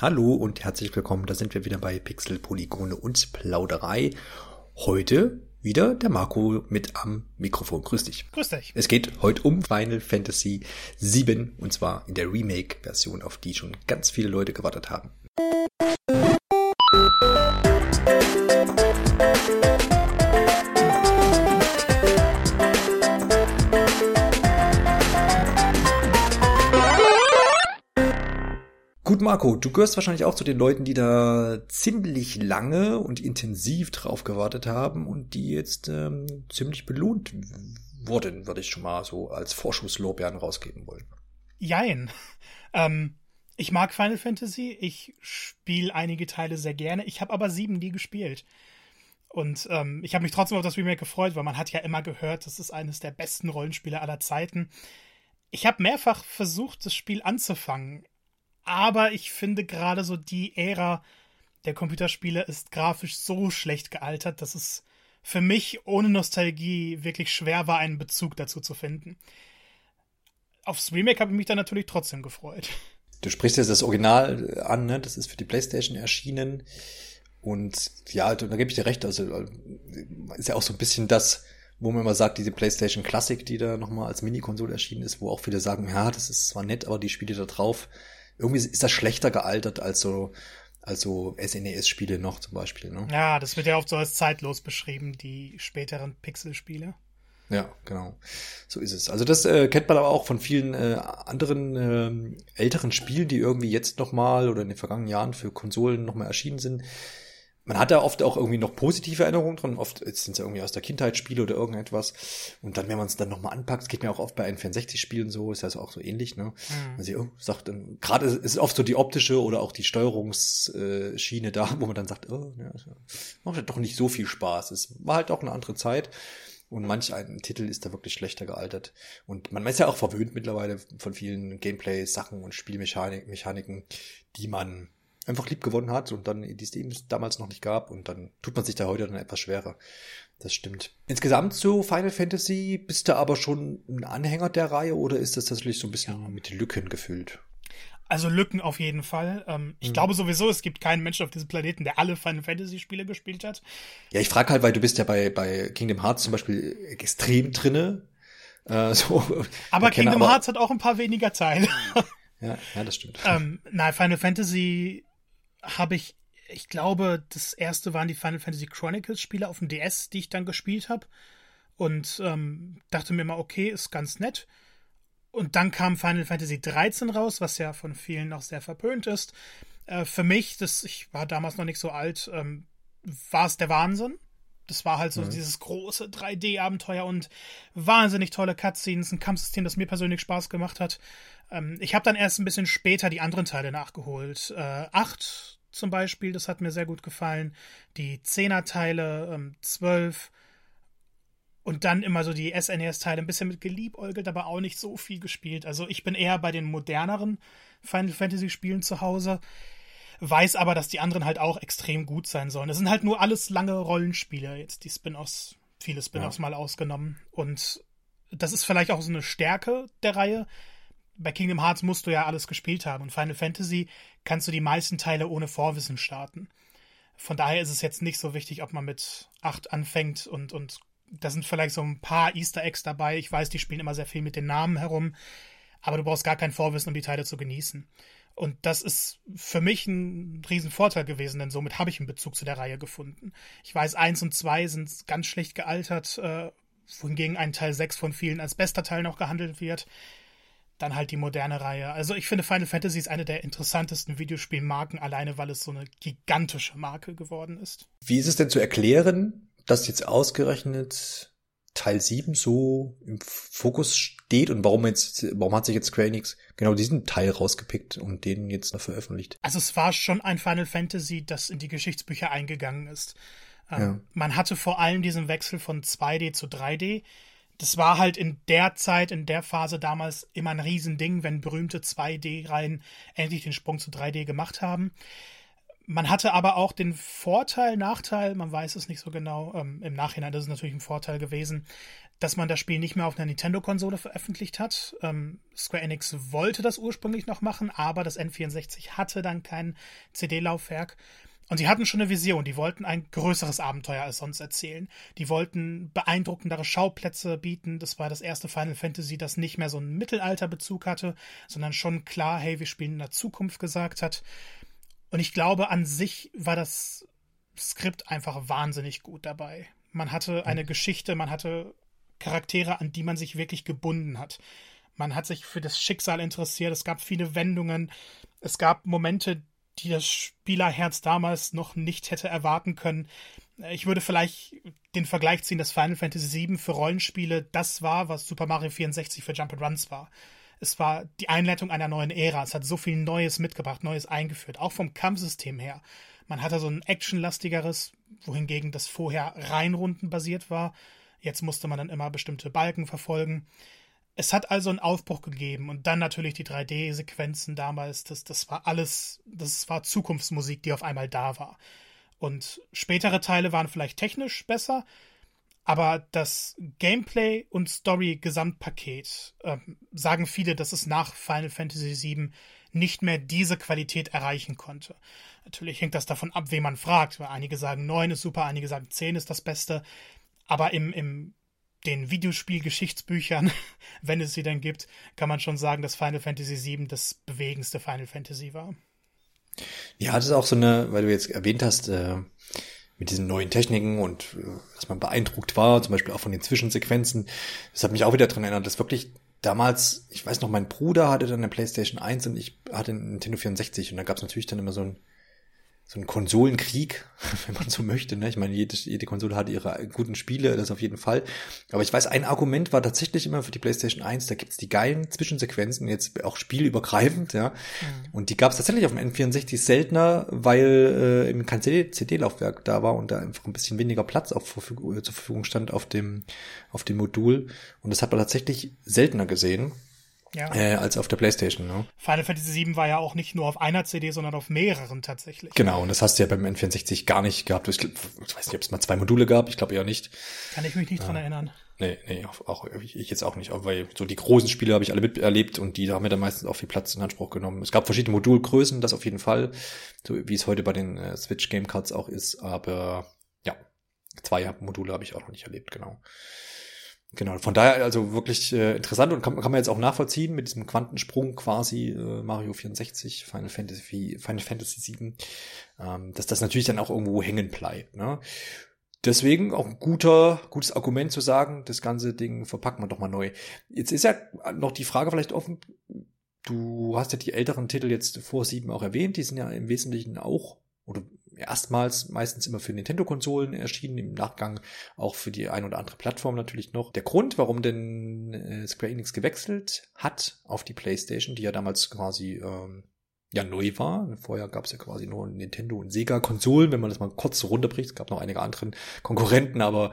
Hallo und herzlich willkommen, da sind wir wieder bei Pixel, Polygone und Plauderei. Heute wieder der Marco mit am Mikrofon. Grüß dich. Grüß dich. Es geht heute um Final Fantasy VII und zwar in der Remake-Version, auf die schon ganz viele Leute gewartet haben. Gut, Marco, du gehörst wahrscheinlich auch zu den Leuten, die da ziemlich lange und intensiv drauf gewartet haben und die jetzt ähm, ziemlich belohnt wurden, würde ich schon mal so als Vorschusslorbeeren rausgeben wollen. Jein. Ähm, ich mag Final Fantasy, ich spiele einige Teile sehr gerne, ich habe aber sieben nie gespielt. Und ähm, ich habe mich trotzdem auf das Remake gefreut, weil man hat ja immer gehört, das ist eines der besten Rollenspiele aller Zeiten. Ich habe mehrfach versucht, das Spiel anzufangen, aber ich finde gerade so die Ära der Computerspiele ist grafisch so schlecht gealtert, dass es für mich ohne Nostalgie wirklich schwer war, einen Bezug dazu zu finden. Aufs Remake habe ich mich dann natürlich trotzdem gefreut. Du sprichst jetzt das Original an, ne? Das ist für die PlayStation erschienen. Und ja, da gebe ich dir recht. Also ist ja auch so ein bisschen das, wo man immer sagt, diese PlayStation Classic, die da nochmal als Mini-Konsole erschienen ist, wo auch viele sagen, ja, das ist zwar nett, aber die Spiele da drauf irgendwie ist das schlechter gealtert als so, als so SNES-Spiele noch zum Beispiel. Ne? Ja, das wird ja oft so als zeitlos beschrieben, die späteren Pixel-Spiele. Ja, genau. So ist es. Also das äh, kennt man aber auch von vielen äh, anderen äh, älteren Spielen, die irgendwie jetzt nochmal oder in den vergangenen Jahren für Konsolen nochmal erschienen sind man hat da oft auch irgendwie noch positive Erinnerungen dran. Oft sind es ja irgendwie aus der Kindheit Spiele oder irgendetwas. Und dann, wenn man es dann nochmal anpackt, geht mir auch oft bei N64-Spielen so, ist das auch so ähnlich, ne? Mhm. Also, oh, sagt dann, gerade ist oft so die optische oder auch die Steuerungsschiene da, wo man dann sagt, oh, ja, macht halt doch nicht so viel Spaß. Es war halt auch eine andere Zeit. Und manch ein Titel ist da wirklich schlechter gealtert. Und man ist ja auch verwöhnt mittlerweile von vielen Gameplay-Sachen und Spielmechaniken, die man einfach lieb gewonnen hat und dann die Steam damals noch nicht gab und dann tut man sich da heute dann etwas schwerer. Das stimmt. Insgesamt zu Final Fantasy bist du aber schon ein Anhänger der Reihe oder ist das tatsächlich so ein bisschen ja. mit Lücken gefüllt? Also Lücken auf jeden Fall. Ähm, ich hm. glaube sowieso, es gibt keinen Menschen auf diesem Planeten, der alle Final Fantasy Spiele gespielt hat. Ja, ich frage halt, weil du bist ja bei, bei Kingdom Hearts zum Beispiel extrem drinne. Äh, so, aber Kingdom aber, Hearts hat auch ein paar weniger Teile. ja, ja, das stimmt. Ähm, nein, Final Fantasy habe ich, ich glaube, das erste waren die Final Fantasy Chronicles Spiele auf dem DS, die ich dann gespielt habe. Und ähm, dachte mir mal, okay, ist ganz nett. Und dann kam Final Fantasy 13 raus, was ja von vielen noch sehr verpönt ist. Äh, für mich, das, ich war damals noch nicht so alt, ähm, war es der Wahnsinn. Das war halt so mhm. dieses große 3D-Abenteuer und wahnsinnig tolle Cutscenes, ein Kampfsystem, das mir persönlich Spaß gemacht hat. Ähm, ich habe dann erst ein bisschen später die anderen Teile nachgeholt. Äh, 8 zum Beispiel, das hat mir sehr gut gefallen. Die 10er Teile, ähm, 12 und dann immer so die SNES-Teile ein bisschen mit geliebäugelt, aber auch nicht so viel gespielt. Also ich bin eher bei den moderneren Final Fantasy-Spielen zu Hause, weiß aber, dass die anderen halt auch extrem gut sein sollen. Das sind halt nur alles lange Rollenspiele, jetzt die Spin-offs, viele Spin-offs ja. mal ausgenommen. Und das ist vielleicht auch so eine Stärke der Reihe, bei Kingdom Hearts musst du ja alles gespielt haben und Final Fantasy kannst du die meisten Teile ohne Vorwissen starten. Von daher ist es jetzt nicht so wichtig, ob man mit 8 anfängt und, und da sind vielleicht so ein paar Easter Eggs dabei. Ich weiß, die spielen immer sehr viel mit den Namen herum, aber du brauchst gar kein Vorwissen, um die Teile zu genießen. Und das ist für mich ein Riesenvorteil gewesen, denn somit habe ich einen Bezug zu der Reihe gefunden. Ich weiß, 1 und 2 sind ganz schlecht gealtert, äh, wohingegen ein Teil 6 von vielen als bester Teil noch gehandelt wird dann halt die moderne Reihe. Also ich finde Final Fantasy ist eine der interessantesten Videospielmarken, alleine weil es so eine gigantische Marke geworden ist. Wie ist es denn zu erklären, dass jetzt ausgerechnet Teil 7 so im Fokus steht und warum jetzt, warum hat sich jetzt Square Enix genau diesen Teil rausgepickt und den jetzt noch veröffentlicht? Also es war schon ein Final Fantasy, das in die Geschichtsbücher eingegangen ist. Ähm, ja. Man hatte vor allem diesen Wechsel von 2D zu 3D das war halt in der Zeit, in der Phase damals immer ein Riesending, wenn berühmte 2D-Reihen endlich den Sprung zu 3D gemacht haben. Man hatte aber auch den Vorteil, Nachteil, man weiß es nicht so genau. Ähm, Im Nachhinein ist es natürlich ein Vorteil gewesen, dass man das Spiel nicht mehr auf einer Nintendo-Konsole veröffentlicht hat. Ähm, Square Enix wollte das ursprünglich noch machen, aber das N64 hatte dann kein CD-Laufwerk. Und sie hatten schon eine Vision, die wollten ein größeres Abenteuer als sonst erzählen. Die wollten beeindruckendere Schauplätze bieten. Das war das erste Final Fantasy, das nicht mehr so einen Mittelalterbezug hatte, sondern schon klar, hey, wir spielen in der Zukunft gesagt hat. Und ich glaube, an sich war das Skript einfach wahnsinnig gut dabei. Man hatte eine Geschichte, man hatte Charaktere, an die man sich wirklich gebunden hat. Man hat sich für das Schicksal interessiert, es gab viele Wendungen, es gab Momente, die das Spielerherz damals noch nicht hätte erwarten können. Ich würde vielleicht den Vergleich ziehen, dass Final Fantasy VII für Rollenspiele das war, was Super Mario 64 für Jump Runs war. Es war die Einleitung einer neuen Ära. Es hat so viel Neues mitgebracht, Neues eingeführt, auch vom Kampfsystem her. Man hatte so ein actionlastigeres, wohingegen das vorher rein rundenbasiert war. Jetzt musste man dann immer bestimmte Balken verfolgen. Es hat also einen Aufbruch gegeben und dann natürlich die 3D-Sequenzen damals. Das, das war alles, das war Zukunftsmusik, die auf einmal da war. Und spätere Teile waren vielleicht technisch besser, aber das Gameplay und Story-Gesamtpaket äh, sagen viele, dass es nach Final Fantasy VII nicht mehr diese Qualität erreichen konnte. Natürlich hängt das davon ab, wen man fragt. Einige sagen 9 ist super, einige sagen 10 ist das Beste. Aber im, im den Videospiel-Geschichtsbüchern, wenn es sie denn gibt, kann man schon sagen, dass Final Fantasy VII das bewegendste Final Fantasy war. Ja, das ist auch so eine, weil du jetzt erwähnt hast, äh, mit diesen neuen Techniken und äh, dass man beeindruckt war, zum Beispiel auch von den Zwischensequenzen. Das hat mich auch wieder dran erinnert, dass wirklich damals, ich weiß noch, mein Bruder hatte dann eine PlayStation 1 und ich hatte einen Nintendo 64 und da gab es natürlich dann immer so ein so ein Konsolenkrieg, wenn man so möchte. Ne? Ich meine, jede, jede Konsole hatte ihre guten Spiele, das auf jeden Fall. Aber ich weiß, ein Argument war tatsächlich immer für die PlayStation 1, da gibt's die geilen Zwischensequenzen, jetzt auch spielübergreifend, ja. Mhm. Und die gab's tatsächlich auf dem N64 seltener, weil äh, eben kein CD-Laufwerk da war und da einfach ein bisschen weniger Platz auf, zur Verfügung stand auf dem, auf dem Modul. Und das hat man tatsächlich seltener gesehen ja. äh, als auf der Playstation. Ne? Final Fantasy VII war ja auch nicht nur auf einer CD, sondern auf mehreren tatsächlich. Genau, und das hast du ja beim N64 gar nicht gehabt. Ich, ich weiß nicht, ob es mal zwei Module gab, ich glaube eher nicht. Kann ich mich nicht ja. dran erinnern. Nee, nee, auch, auch ich, ich jetzt auch nicht, weil so die großen Spiele habe ich alle miterlebt und die haben mir dann meistens auch viel Platz in Anspruch genommen. Es gab verschiedene Modulgrößen, das auf jeden Fall, so wie es heute bei den äh, Switch Game Cards auch ist, aber ja, zwei Module habe ich auch noch nicht erlebt, genau. Genau, von daher also wirklich äh, interessant und kann, kann man jetzt auch nachvollziehen mit diesem Quantensprung quasi äh, Mario 64, Final Fantasy, Final Fantasy 7, ähm, dass das natürlich dann auch irgendwo hängen bleibt. Ne? Deswegen auch ein guter, gutes Argument zu sagen, das ganze Ding verpacken wir doch mal neu. Jetzt ist ja noch die Frage vielleicht offen, du hast ja die älteren Titel jetzt vor sieben auch erwähnt, die sind ja im Wesentlichen auch, oder erstmals meistens immer für Nintendo-Konsolen erschienen, im Nachgang auch für die ein oder andere Plattform natürlich noch. Der Grund, warum denn äh, Square Enix gewechselt hat auf die PlayStation, die ja damals quasi ähm, ja neu war. Vorher gab es ja quasi nur Nintendo und Sega-Konsolen, wenn man das mal kurz runterbricht. Es gab noch einige anderen Konkurrenten, aber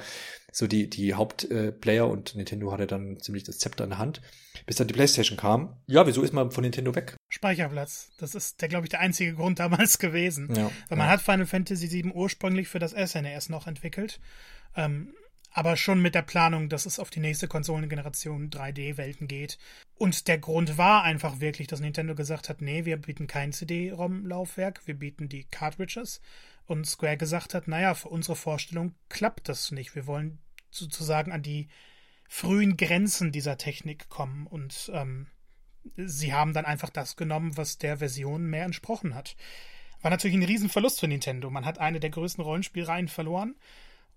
so die, die Hauptplayer äh, und Nintendo hatte dann ziemlich das Zepter in der Hand, bis dann die PlayStation kam. Ja, wieso ist man von Nintendo weg? Speicherplatz. Das ist, der, glaube ich, der einzige Grund damals gewesen. Ja, Weil man ja. hat Final Fantasy VII ursprünglich für das SNES noch entwickelt. Ähm, aber schon mit der Planung, dass es auf die nächste Konsolengeneration 3D-Welten geht. Und der Grund war einfach wirklich, dass Nintendo gesagt hat, nee, wir bieten kein CD-ROM-Laufwerk, wir bieten die Cartridges. Und Square gesagt hat, naja, für unsere Vorstellung klappt das nicht. Wir wollen sozusagen an die frühen Grenzen dieser Technik kommen. Und ähm, sie haben dann einfach das genommen, was der Version mehr entsprochen hat. War natürlich ein Riesenverlust für Nintendo. Man hat eine der größten Rollenspielreihen verloren.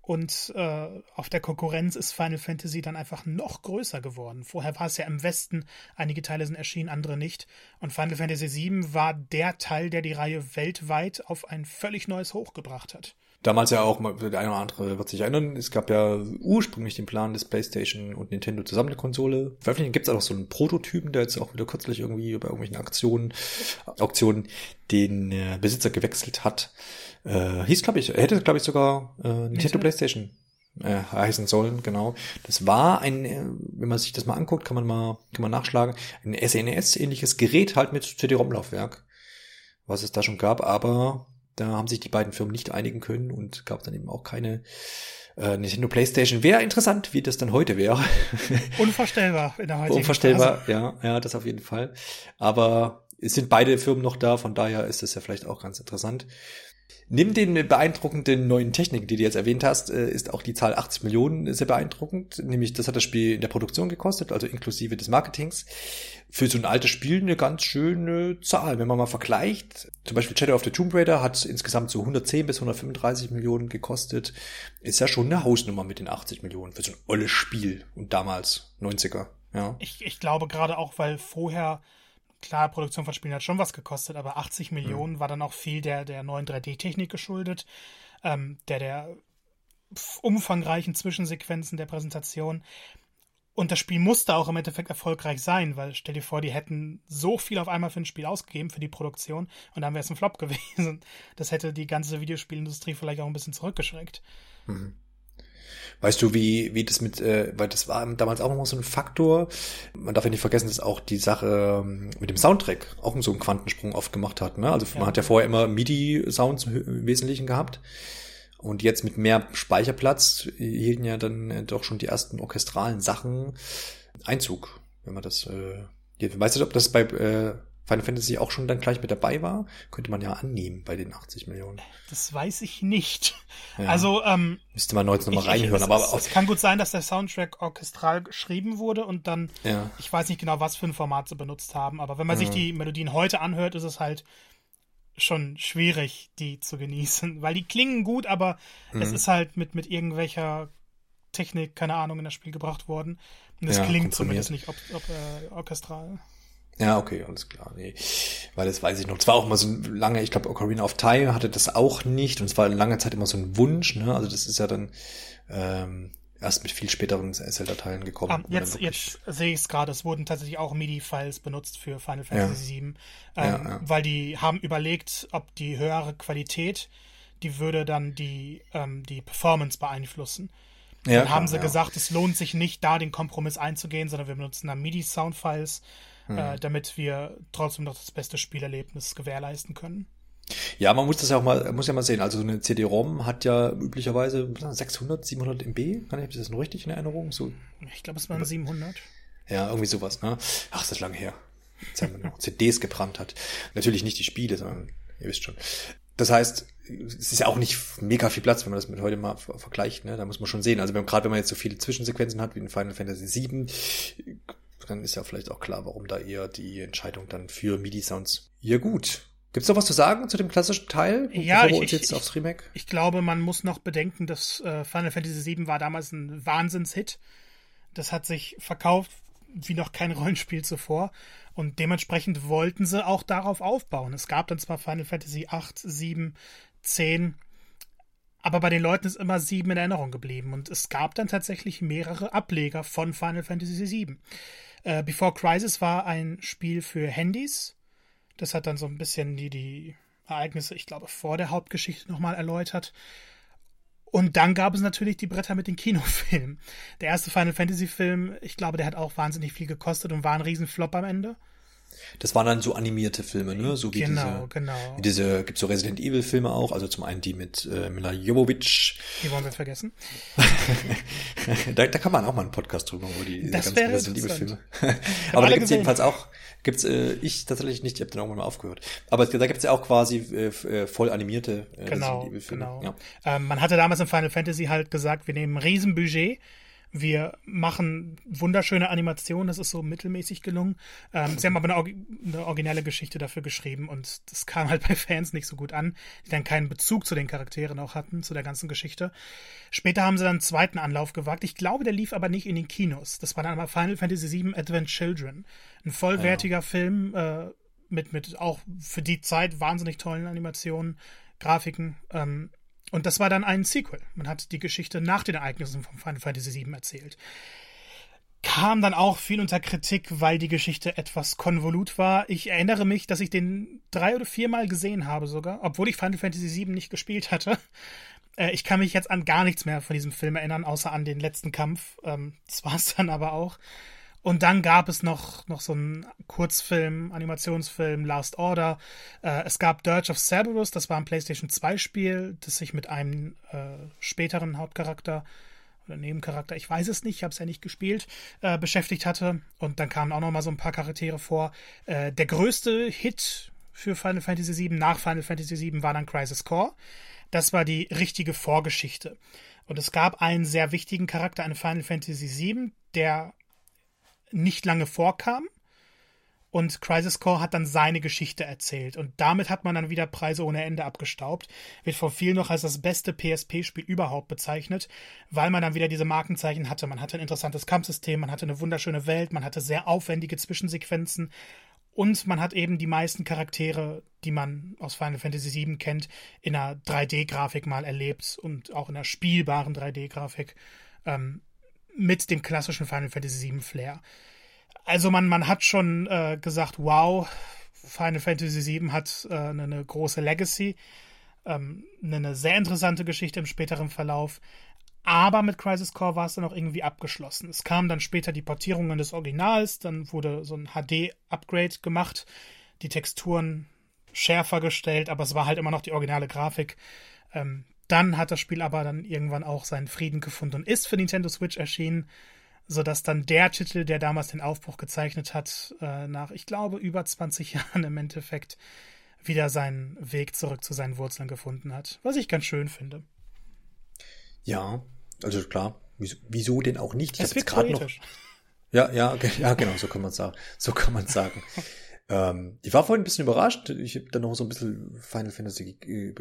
Und äh, auf der Konkurrenz ist Final Fantasy dann einfach noch größer geworden. Vorher war es ja im Westen, einige Teile sind erschienen, andere nicht. Und Final Fantasy VII war der Teil, der die Reihe weltweit auf ein völlig neues Hoch gebracht hat. Damals ja auch, der eine oder andere wird sich erinnern, es gab ja ursprünglich den Plan, des PlayStation und Nintendo zusammen eine Konsole veröffentlichen. Gibt es auch noch so einen Prototypen, der jetzt auch wieder kürzlich irgendwie bei irgendwelchen Aktionen, Auktionen den äh, Besitzer gewechselt hat. Äh, hieß, glaube ich, hätte, glaube ich, sogar äh, Nintendo PlayStation äh, heißen sollen, genau. Das war ein, äh, wenn man sich das mal anguckt, kann man mal, kann man nachschlagen, ein SNES-ähnliches Gerät halt mit CD-ROM-Laufwerk, was es da schon gab, aber Da haben sich die beiden Firmen nicht einigen können und gab dann eben auch keine äh, Nintendo PlayStation. Wäre interessant, wie das dann heute wäre. Unvorstellbar in der heutigen Unvorstellbar, Phase. ja, ja, das auf jeden Fall. Aber es sind beide Firmen noch da, von daher ist das ja vielleicht auch ganz interessant. Neben den beeindruckenden neuen Techniken, die du jetzt erwähnt hast, äh, ist auch die Zahl 80 Millionen sehr beeindruckend. Nämlich, das hat das Spiel in der Produktion gekostet, also inklusive des Marketings. Für so ein altes Spiel eine ganz schöne Zahl. Wenn man mal vergleicht, zum Beispiel Shadow of the Tomb Raider hat insgesamt so 110 bis 135 Millionen gekostet. Ist ja schon eine Hausnummer mit den 80 Millionen für so ein olles Spiel. Und damals 90er, ja. Ich, ich glaube gerade auch, weil vorher klar, Produktion von Spielen hat schon was gekostet, aber 80 Millionen mhm. war dann auch viel der, der neuen 3D-Technik geschuldet, ähm, der, der umfangreichen Zwischensequenzen der Präsentation. Und das Spiel musste auch im Endeffekt erfolgreich sein, weil stell dir vor, die hätten so viel auf einmal für ein Spiel ausgegeben, für die Produktion, und dann wäre es ein Flop gewesen. Das hätte die ganze Videospielindustrie vielleicht auch ein bisschen zurückgeschreckt. Mhm. Weißt du, wie, wie das mit, äh, weil das war damals auch noch so ein Faktor. Man darf ja nicht vergessen, dass auch die Sache ähm, mit dem Soundtrack auch so einen Quantensprung oft gemacht hat. Ne? Also ja. man hat ja vorher immer MIDI-Sounds im Wesentlichen gehabt. Und jetzt mit mehr Speicherplatz hielten ja dann äh, doch schon die ersten orchestralen Sachen Einzug, wenn man das, äh, weißt du, ob das bei äh, Final Fantasy auch schon dann gleich mit dabei war, könnte man ja annehmen bei den 80 Millionen. Das weiß ich nicht. Ja. Also ähm, müsste man heute nochmal reinhören. aber es, es kann gut sein, dass der Soundtrack orchestral geschrieben wurde und dann, ja. ich weiß nicht genau, was für ein Format sie benutzt haben, aber wenn man sich die Melodien heute anhört, ist es halt schon schwierig, die zu genießen, weil die klingen gut, aber mhm. es ist halt mit, mit irgendwelcher Technik, keine Ahnung, in das Spiel gebracht worden. Und es ja, klingt zumindest nicht ob, ob, äh, orchestral. Ja, okay, alles klar. Nee. Weil das weiß ich noch. Es war auch mal so lange, ich glaube, Ocarina of Time hatte das auch nicht und es war lange Zeit immer so ein Wunsch, ne? Also das ist ja dann ähm, erst mit viel späteren Zelda-Teilen gekommen. Ah, jetzt jetzt sehe ich es gerade, es wurden tatsächlich auch MIDI-Files benutzt für Final Fantasy ja. VII, ähm, ja, ja. weil die haben überlegt, ob die höhere Qualität, die würde dann die, ähm, die Performance beeinflussen. Ja, dann haben sie gesagt, es lohnt sich nicht, da den Kompromiss einzugehen, sondern wir benutzen dann MIDI-Soundfiles hm. äh, damit wir trotzdem noch das beste Spielerlebnis gewährleisten können. Ja, man muss das ja auch mal, muss ja mal sehen. Also so eine CD-ROM hat ja üblicherweise 600, 700 MB. Kann ich das noch richtig in Erinnerung? So. Ich glaube, es waren 700. Ja, irgendwie sowas, ne? Ach, das ist lange her. Jetzt haben wir noch CDs gebrannt hat. Natürlich nicht die Spiele, sondern ihr wisst schon. Das heißt, es ist ja auch nicht mega viel Platz, wenn man das mit heute mal vergleicht, ne? Da muss man schon sehen. Also gerade wenn man jetzt so viele Zwischensequenzen hat wie in Final Fantasy VII, dann ist ja vielleicht auch klar, warum da eher die Entscheidung dann für MIDI-Sounds. Ja gut. Gibt's noch was zu sagen zu dem klassischen Teil? Ja, ich, ich, jetzt aufs Remake? ich glaube, man muss noch bedenken, dass äh, Final Fantasy VII war damals ein Wahnsinnshit. Das hat sich verkauft wie noch kein Rollenspiel zuvor. Und dementsprechend wollten sie auch darauf aufbauen. Es gab dann zwar Final Fantasy 8, 7, 10, aber bei den Leuten ist immer 7 in Erinnerung geblieben. Und es gab dann tatsächlich mehrere Ableger von Final Fantasy 7. Äh, Before Crisis war ein Spiel für Handys. Das hat dann so ein bisschen die, die Ereignisse, ich glaube, vor der Hauptgeschichte nochmal erläutert. Und dann gab es natürlich die Bretter mit den Kinofilmen. Der erste Final Fantasy Film, ich glaube, der hat auch wahnsinnig viel gekostet und war ein Riesenflop am Ende. Das waren dann so animierte Filme, ne? So wie genau, diese, genau. Wie diese, gibt's so Resident Evil Filme auch, also zum einen die mit äh, Mila Jovovich. Die wollen wir vergessen. da, da kann man auch mal einen Podcast drüber, wo die das ganzen Resident Evil Filme. Aber da gibt's gesehen. jedenfalls auch, gibt's äh, ich tatsächlich nicht, ich habe dann irgendwann mal aufgehört. Aber da gibt's ja auch quasi äh, äh voll animierte äh, genau, Resident Evil Filme. Genau. Ja. Ähm, man hatte damals in Final Fantasy halt gesagt, wir nehmen ein Riesenbudget wir machen wunderschöne Animationen, das ist so mittelmäßig gelungen. Ähm, sie haben aber eine, eine, originelle Geschichte dafür geschrieben und das kam halt bei Fans nicht so gut an, die dann keinen Bezug zu den Charakteren auch hatten, zu der ganzen Geschichte. Später haben sie dann einen zweiten Anlauf gewagt. Ich glaube, der lief aber nicht in den Kinos. Das war dann aber Final Fantasy VII Advent Children. Ein vollwertiger ja. Film äh, mit, mit auch für die Zeit wahnsinnig tollen Animationen, Grafiken. Ähm, und das war dann ein Sequel. Man hat die Geschichte nach den Ereignissen von Final Fantasy VII erzählt. Kam dann auch viel unter Kritik, weil die Geschichte etwas konvolut war. Ich erinnere mich, dass ich den drei oder viermal gesehen habe sogar, obwohl ich Final Fantasy VII nicht gespielt hatte. Äh, ich kann mich jetzt an gar nichts mehr von diesem Film erinnern, außer an den letzten Kampf. Ähm, das war es dann aber auch. Und dann gab es noch, noch so einen Kurzfilm, Animationsfilm, Last Order. Äh, es gab Dirge of Cerberus, das war ein PlayStation 2 Spiel, das sich mit einem äh, späteren Hauptcharakter oder Nebencharakter, ich weiß es nicht, ich habe es ja nicht gespielt, äh, beschäftigt hatte. Und dann kamen auch noch mal so ein paar Charaktere vor. Äh, der größte Hit für Final Fantasy VII nach Final Fantasy VII war dann Crisis Core. Das war die richtige Vorgeschichte. Und es gab einen sehr wichtigen Charakter in Final Fantasy VII, der nicht lange vorkam. Und Crisis Core hat dann seine Geschichte erzählt. Und damit hat man dann wieder Preise ohne Ende abgestaubt. Wird von vielen noch als das beste PSP-Spiel überhaupt bezeichnet, weil man dann wieder diese Markenzeichen hatte. Man hatte ein interessantes Kampfsystem, man hatte eine wunderschöne Welt, man hatte sehr aufwendige Zwischensequenzen. Und man hat eben die meisten Charaktere, die man aus Final Fantasy VII kennt, in einer 3D-Grafik mal erlebt und auch in einer spielbaren 3D-Grafik ähm, mit dem klassischen Final Fantasy VII Flair. Also man, man hat schon äh, gesagt, wow, Final Fantasy VII hat äh, eine, eine, große Legacy, ähm, eine sehr interessante Geschichte im späteren Verlauf. Aber mit Crisis Core war es dann auch irgendwie abgeschlossen. Es kamen dann später die Portierungen des Originals, dann wurde so ein HD-Upgrade gemacht, die Texturen schärfer gestellt, aber es war halt immer noch die originale Grafik. Ähm, dann hat das Spiel aber dann irgendwann auch seinen Frieden gefunden und ist für Nintendo Switch erschienen sodass dann der Titel, der damals den Aufbruch gezeichnet hat, äh, nach, ich glaube, über 20 Jahren im Endeffekt wieder seinen Weg zurück zu seinen Wurzeln gefunden hat. Was ich ganz schön finde. Ja, also klar, wieso, wieso denn auch nicht? Ich es wird gerade noch. Ja, ja, ja, genau, so kann man sagen. So kann man sagen. ähm, ich war vorhin ein bisschen überrascht. Ich habe dann noch so ein bisschen Final Fantasy äh,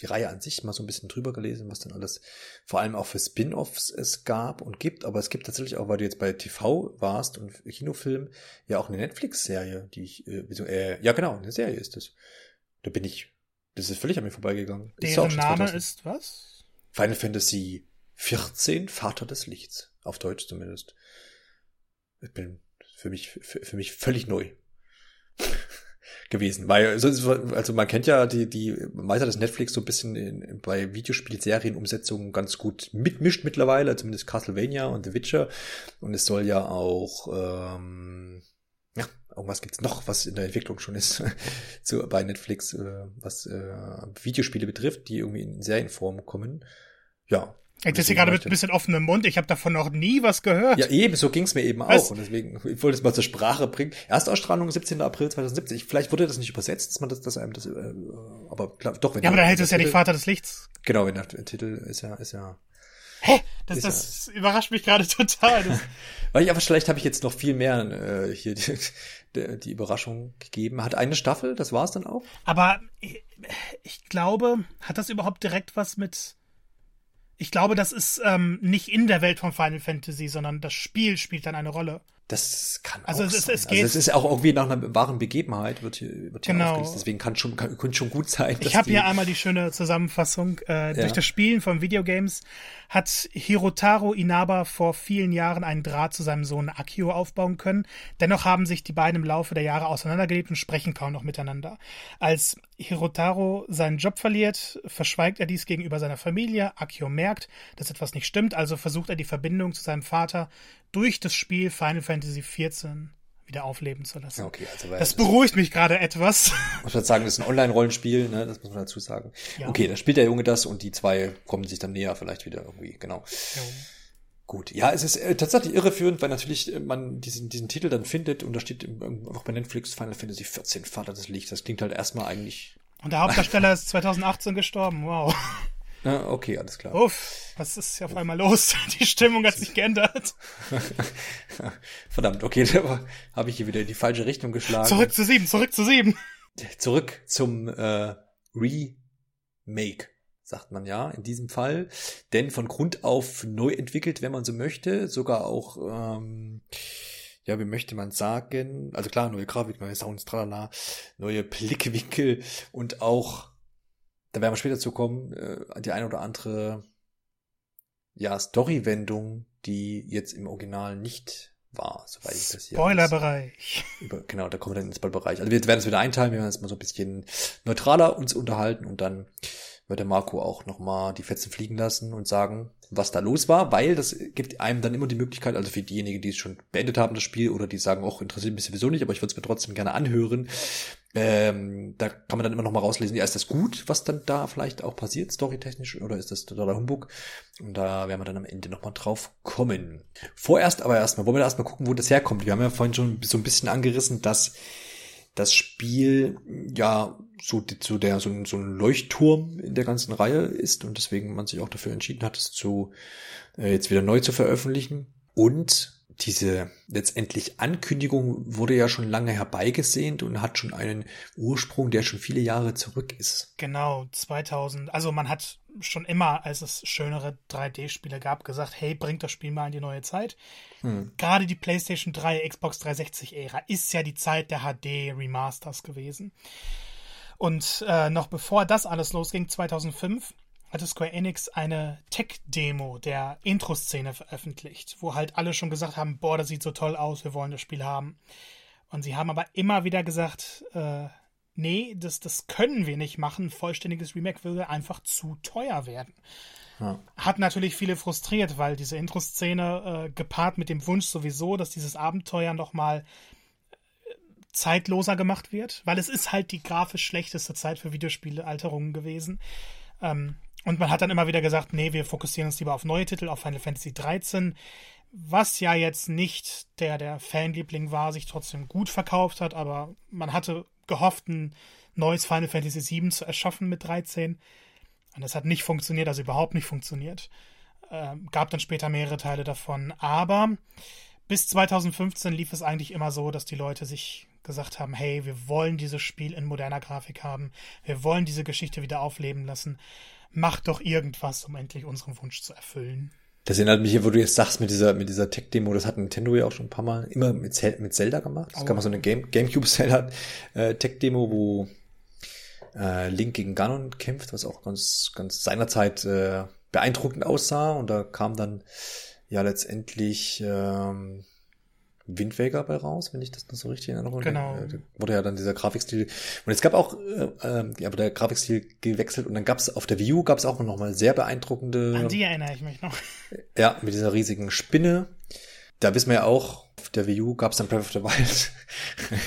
die Reihe an sich mal so ein bisschen drüber gelesen, was dann alles vor allem auch für Spin-offs es gab und gibt. Aber es gibt tatsächlich auch, weil du jetzt bei TV warst und Kinofilm, ja auch eine Netflix-Serie, die ich, äh, äh, ja genau, eine Serie ist das. Da bin ich, das ist völlig an mir vorbeigegangen. Deren ist Name 2000. ist was? Final Fantasy 14, Vater des Lichts. Auf Deutsch zumindest. Ich bin für mich, für, für mich völlig neu gewesen. Weil, also man kennt ja die, die Meister des Netflix so ein bisschen in, bei Videospielserienumsetzungen ganz gut mitmischt mittlerweile, zumindest Castlevania und The Witcher. Und es soll ja auch, ähm, ja, irgendwas gibt's noch, was in der Entwicklung schon ist, so bei Netflix, äh, was äh, Videospiele betrifft, die irgendwie in Serienform kommen. Ja, ich das hier gerade mit ein bisschen offenem Mund. Ich habe davon noch nie was gehört. Ja, eben, so ging's mir eben was? auch. Und deswegen, ich wollte es mal zur Sprache bringen. Erstausstrahlung 17. April 2017. Vielleicht wurde das nicht übersetzt, dass man das, dass einem das, äh, aber klar, doch, wenn Ja, aber dann hält es ja nicht Vater des Lichts. Genau, wenn der, Titel ist ja, ist ja. Hä? Das, das ja, überrascht mich gerade total. Weil ich, aber vielleicht habe ich jetzt noch viel mehr äh, hier die, die, die Überraschung gegeben. Hat eine Staffel, das war's dann auch. Aber ich, ich glaube, hat das überhaupt direkt was mit ich glaube, das ist ähm, nicht in der Welt von Final Fantasy, sondern das Spiel spielt dann eine Rolle. Das kann also auch es, sein. Es, es geht, also es ist auch irgendwie nach einer wahren Begebenheit wird hier, wird hier genau. aufgelistet. Deswegen kann schon kann, kann schon gut sein. Ich habe hier einmal die schöne Zusammenfassung. Äh, ja. Durch das Spielen von Videogames hat Hirotaro Inaba vor vielen Jahren einen Draht zu seinem Sohn Akio aufbauen können. Dennoch haben sich die beiden im Laufe der Jahre auseinandergelebt und sprechen kaum noch miteinander. Als Hirotaro seinen Job verliert, verschweigt er dies gegenüber seiner Familie. Akio merkt, dass etwas nicht stimmt, also versucht er die Verbindung zu seinem Vater durch das Spiel Final Fantasy XIV wieder aufleben zu lassen. Okay, also das beruhigt mich gerade etwas. Muss man sagen, das ist ein Online-Rollenspiel, ne? das muss man dazu sagen. Ja. Okay, da spielt der Junge das und die zwei kommen sich dann näher vielleicht wieder irgendwie, genau. Ja. Gut, ja, es ist äh, tatsächlich irreführend, weil natürlich äh, man diesen, diesen Titel dann findet und da steht auch bei Netflix Final Fantasy XIV, Vater des Lichts. Das klingt halt erstmal eigentlich. Und der Hauptdarsteller ist 2018 gestorben, wow. Ja, okay, alles klar. Uff, was ist hier auf einmal los? Die Stimmung hat sich geändert. Verdammt, okay, da habe ich hier wieder in die falsche Richtung geschlagen. Zurück zu sieben, zurück zu sieben. Zurück zum äh, Remake, sagt man ja in diesem Fall. Denn von Grund auf neu entwickelt, wenn man so möchte. Sogar auch, ähm, ja, wie möchte man sagen, also klar, neue Grafik, neue Sounds, tralala, neue Blickwinkel und auch da werden wir später zu kommen, äh, die eine oder andere ja, Story-Wendung, die jetzt im Original nicht war, soweit ich das hier Spoilerbereich. Genau, da kommen wir dann ins Spoilerbereich. Also wir werden es wieder einteilen, wir werden jetzt mal so ein bisschen neutraler uns unterhalten und dann wird der Marco auch nochmal die Fetzen fliegen lassen und sagen, was da los war, weil das gibt einem dann immer die Möglichkeit, also für diejenigen, die es schon beendet haben, das Spiel, oder die sagen, auch interessiert mich sowieso nicht, aber ich würde es mir trotzdem gerne anhören. Ähm, da kann man dann immer nochmal rauslesen, ja, ist das gut, was dann da vielleicht auch passiert, storytechnisch, oder ist das totaler Humbug? Und da werden wir dann am Ende nochmal drauf kommen. Vorerst aber erstmal, wollen wir erstmal gucken, wo das herkommt. Wir haben ja vorhin schon so ein bisschen angerissen, dass das Spiel ja so, so, der, so, so ein Leuchtturm in der ganzen Reihe ist und deswegen man sich auch dafür entschieden hat, es zu äh, jetzt wieder neu zu veröffentlichen. Und diese letztendlich Ankündigung wurde ja schon lange herbeigesehnt und hat schon einen Ursprung, der schon viele Jahre zurück ist. Genau, 2000. Also man hat schon immer, als es schönere 3D-Spiele gab, gesagt, hey, bringt das Spiel mal in die neue Zeit. Hm. Gerade die PlayStation 3, Xbox 360-Ära ist ja die Zeit der HD-Remasters gewesen. Und äh, noch bevor das alles losging, 2005, hatte Square Enix eine Tech-Demo der Intro-Szene veröffentlicht, wo halt alle schon gesagt haben, boah, das sieht so toll aus, wir wollen das Spiel haben. Und sie haben aber immer wieder gesagt, äh, nee, das, das können wir nicht machen. Ein vollständiges Remake würde einfach zu teuer werden. Ja. Hat natürlich viele frustriert, weil diese Intro-Szene äh, gepaart mit dem Wunsch sowieso, dass dieses Abenteuer nochmal äh, zeitloser gemacht wird, weil es ist halt die grafisch schlechteste Zeit für Videospiele-Alterungen gewesen. Ähm, und man hat dann immer wieder gesagt, nee, wir fokussieren uns lieber auf neue Titel, auf Final Fantasy 13, was ja jetzt nicht der, der Fanliebling war, sich trotzdem gut verkauft hat, aber man hatte gehofft, ein neues Final Fantasy 7 zu erschaffen mit 13. Und das hat nicht funktioniert, also überhaupt nicht funktioniert. Ähm, gab dann später mehrere Teile davon, aber bis 2015 lief es eigentlich immer so, dass die Leute sich gesagt haben, hey, wir wollen dieses Spiel in moderner Grafik haben, wir wollen diese Geschichte wieder aufleben lassen mach doch irgendwas, um endlich unseren Wunsch zu erfüllen. Das erinnert mich hier, wo du jetzt sagst, mit dieser, mit dieser Tech-Demo, das hat Nintendo ja auch schon ein paar Mal immer mit, mit Zelda gemacht. Es oh. gab mal so eine Game, Gamecube-Zelda äh, wo äh, Link gegen Ganon kämpft, was auch ganz, ganz seinerzeit äh, beeindruckend aussah. Und da kam dann ja letztendlich ähm, Wind Waker bei raus, wenn ich das noch so richtig in Erinnerung Genau. Da wurde ja dann dieser Grafikstil. Und es gab auch, äh, äh, aber der Grafikstil gewechselt und dann gab es auf der View gab es auch noch mal sehr beeindruckende. An die erinnere ich mich noch. Ja, mit dieser riesigen Spinne. Da wissen wir ja auch, auf der Wii U gab es dann Breath of the Wild.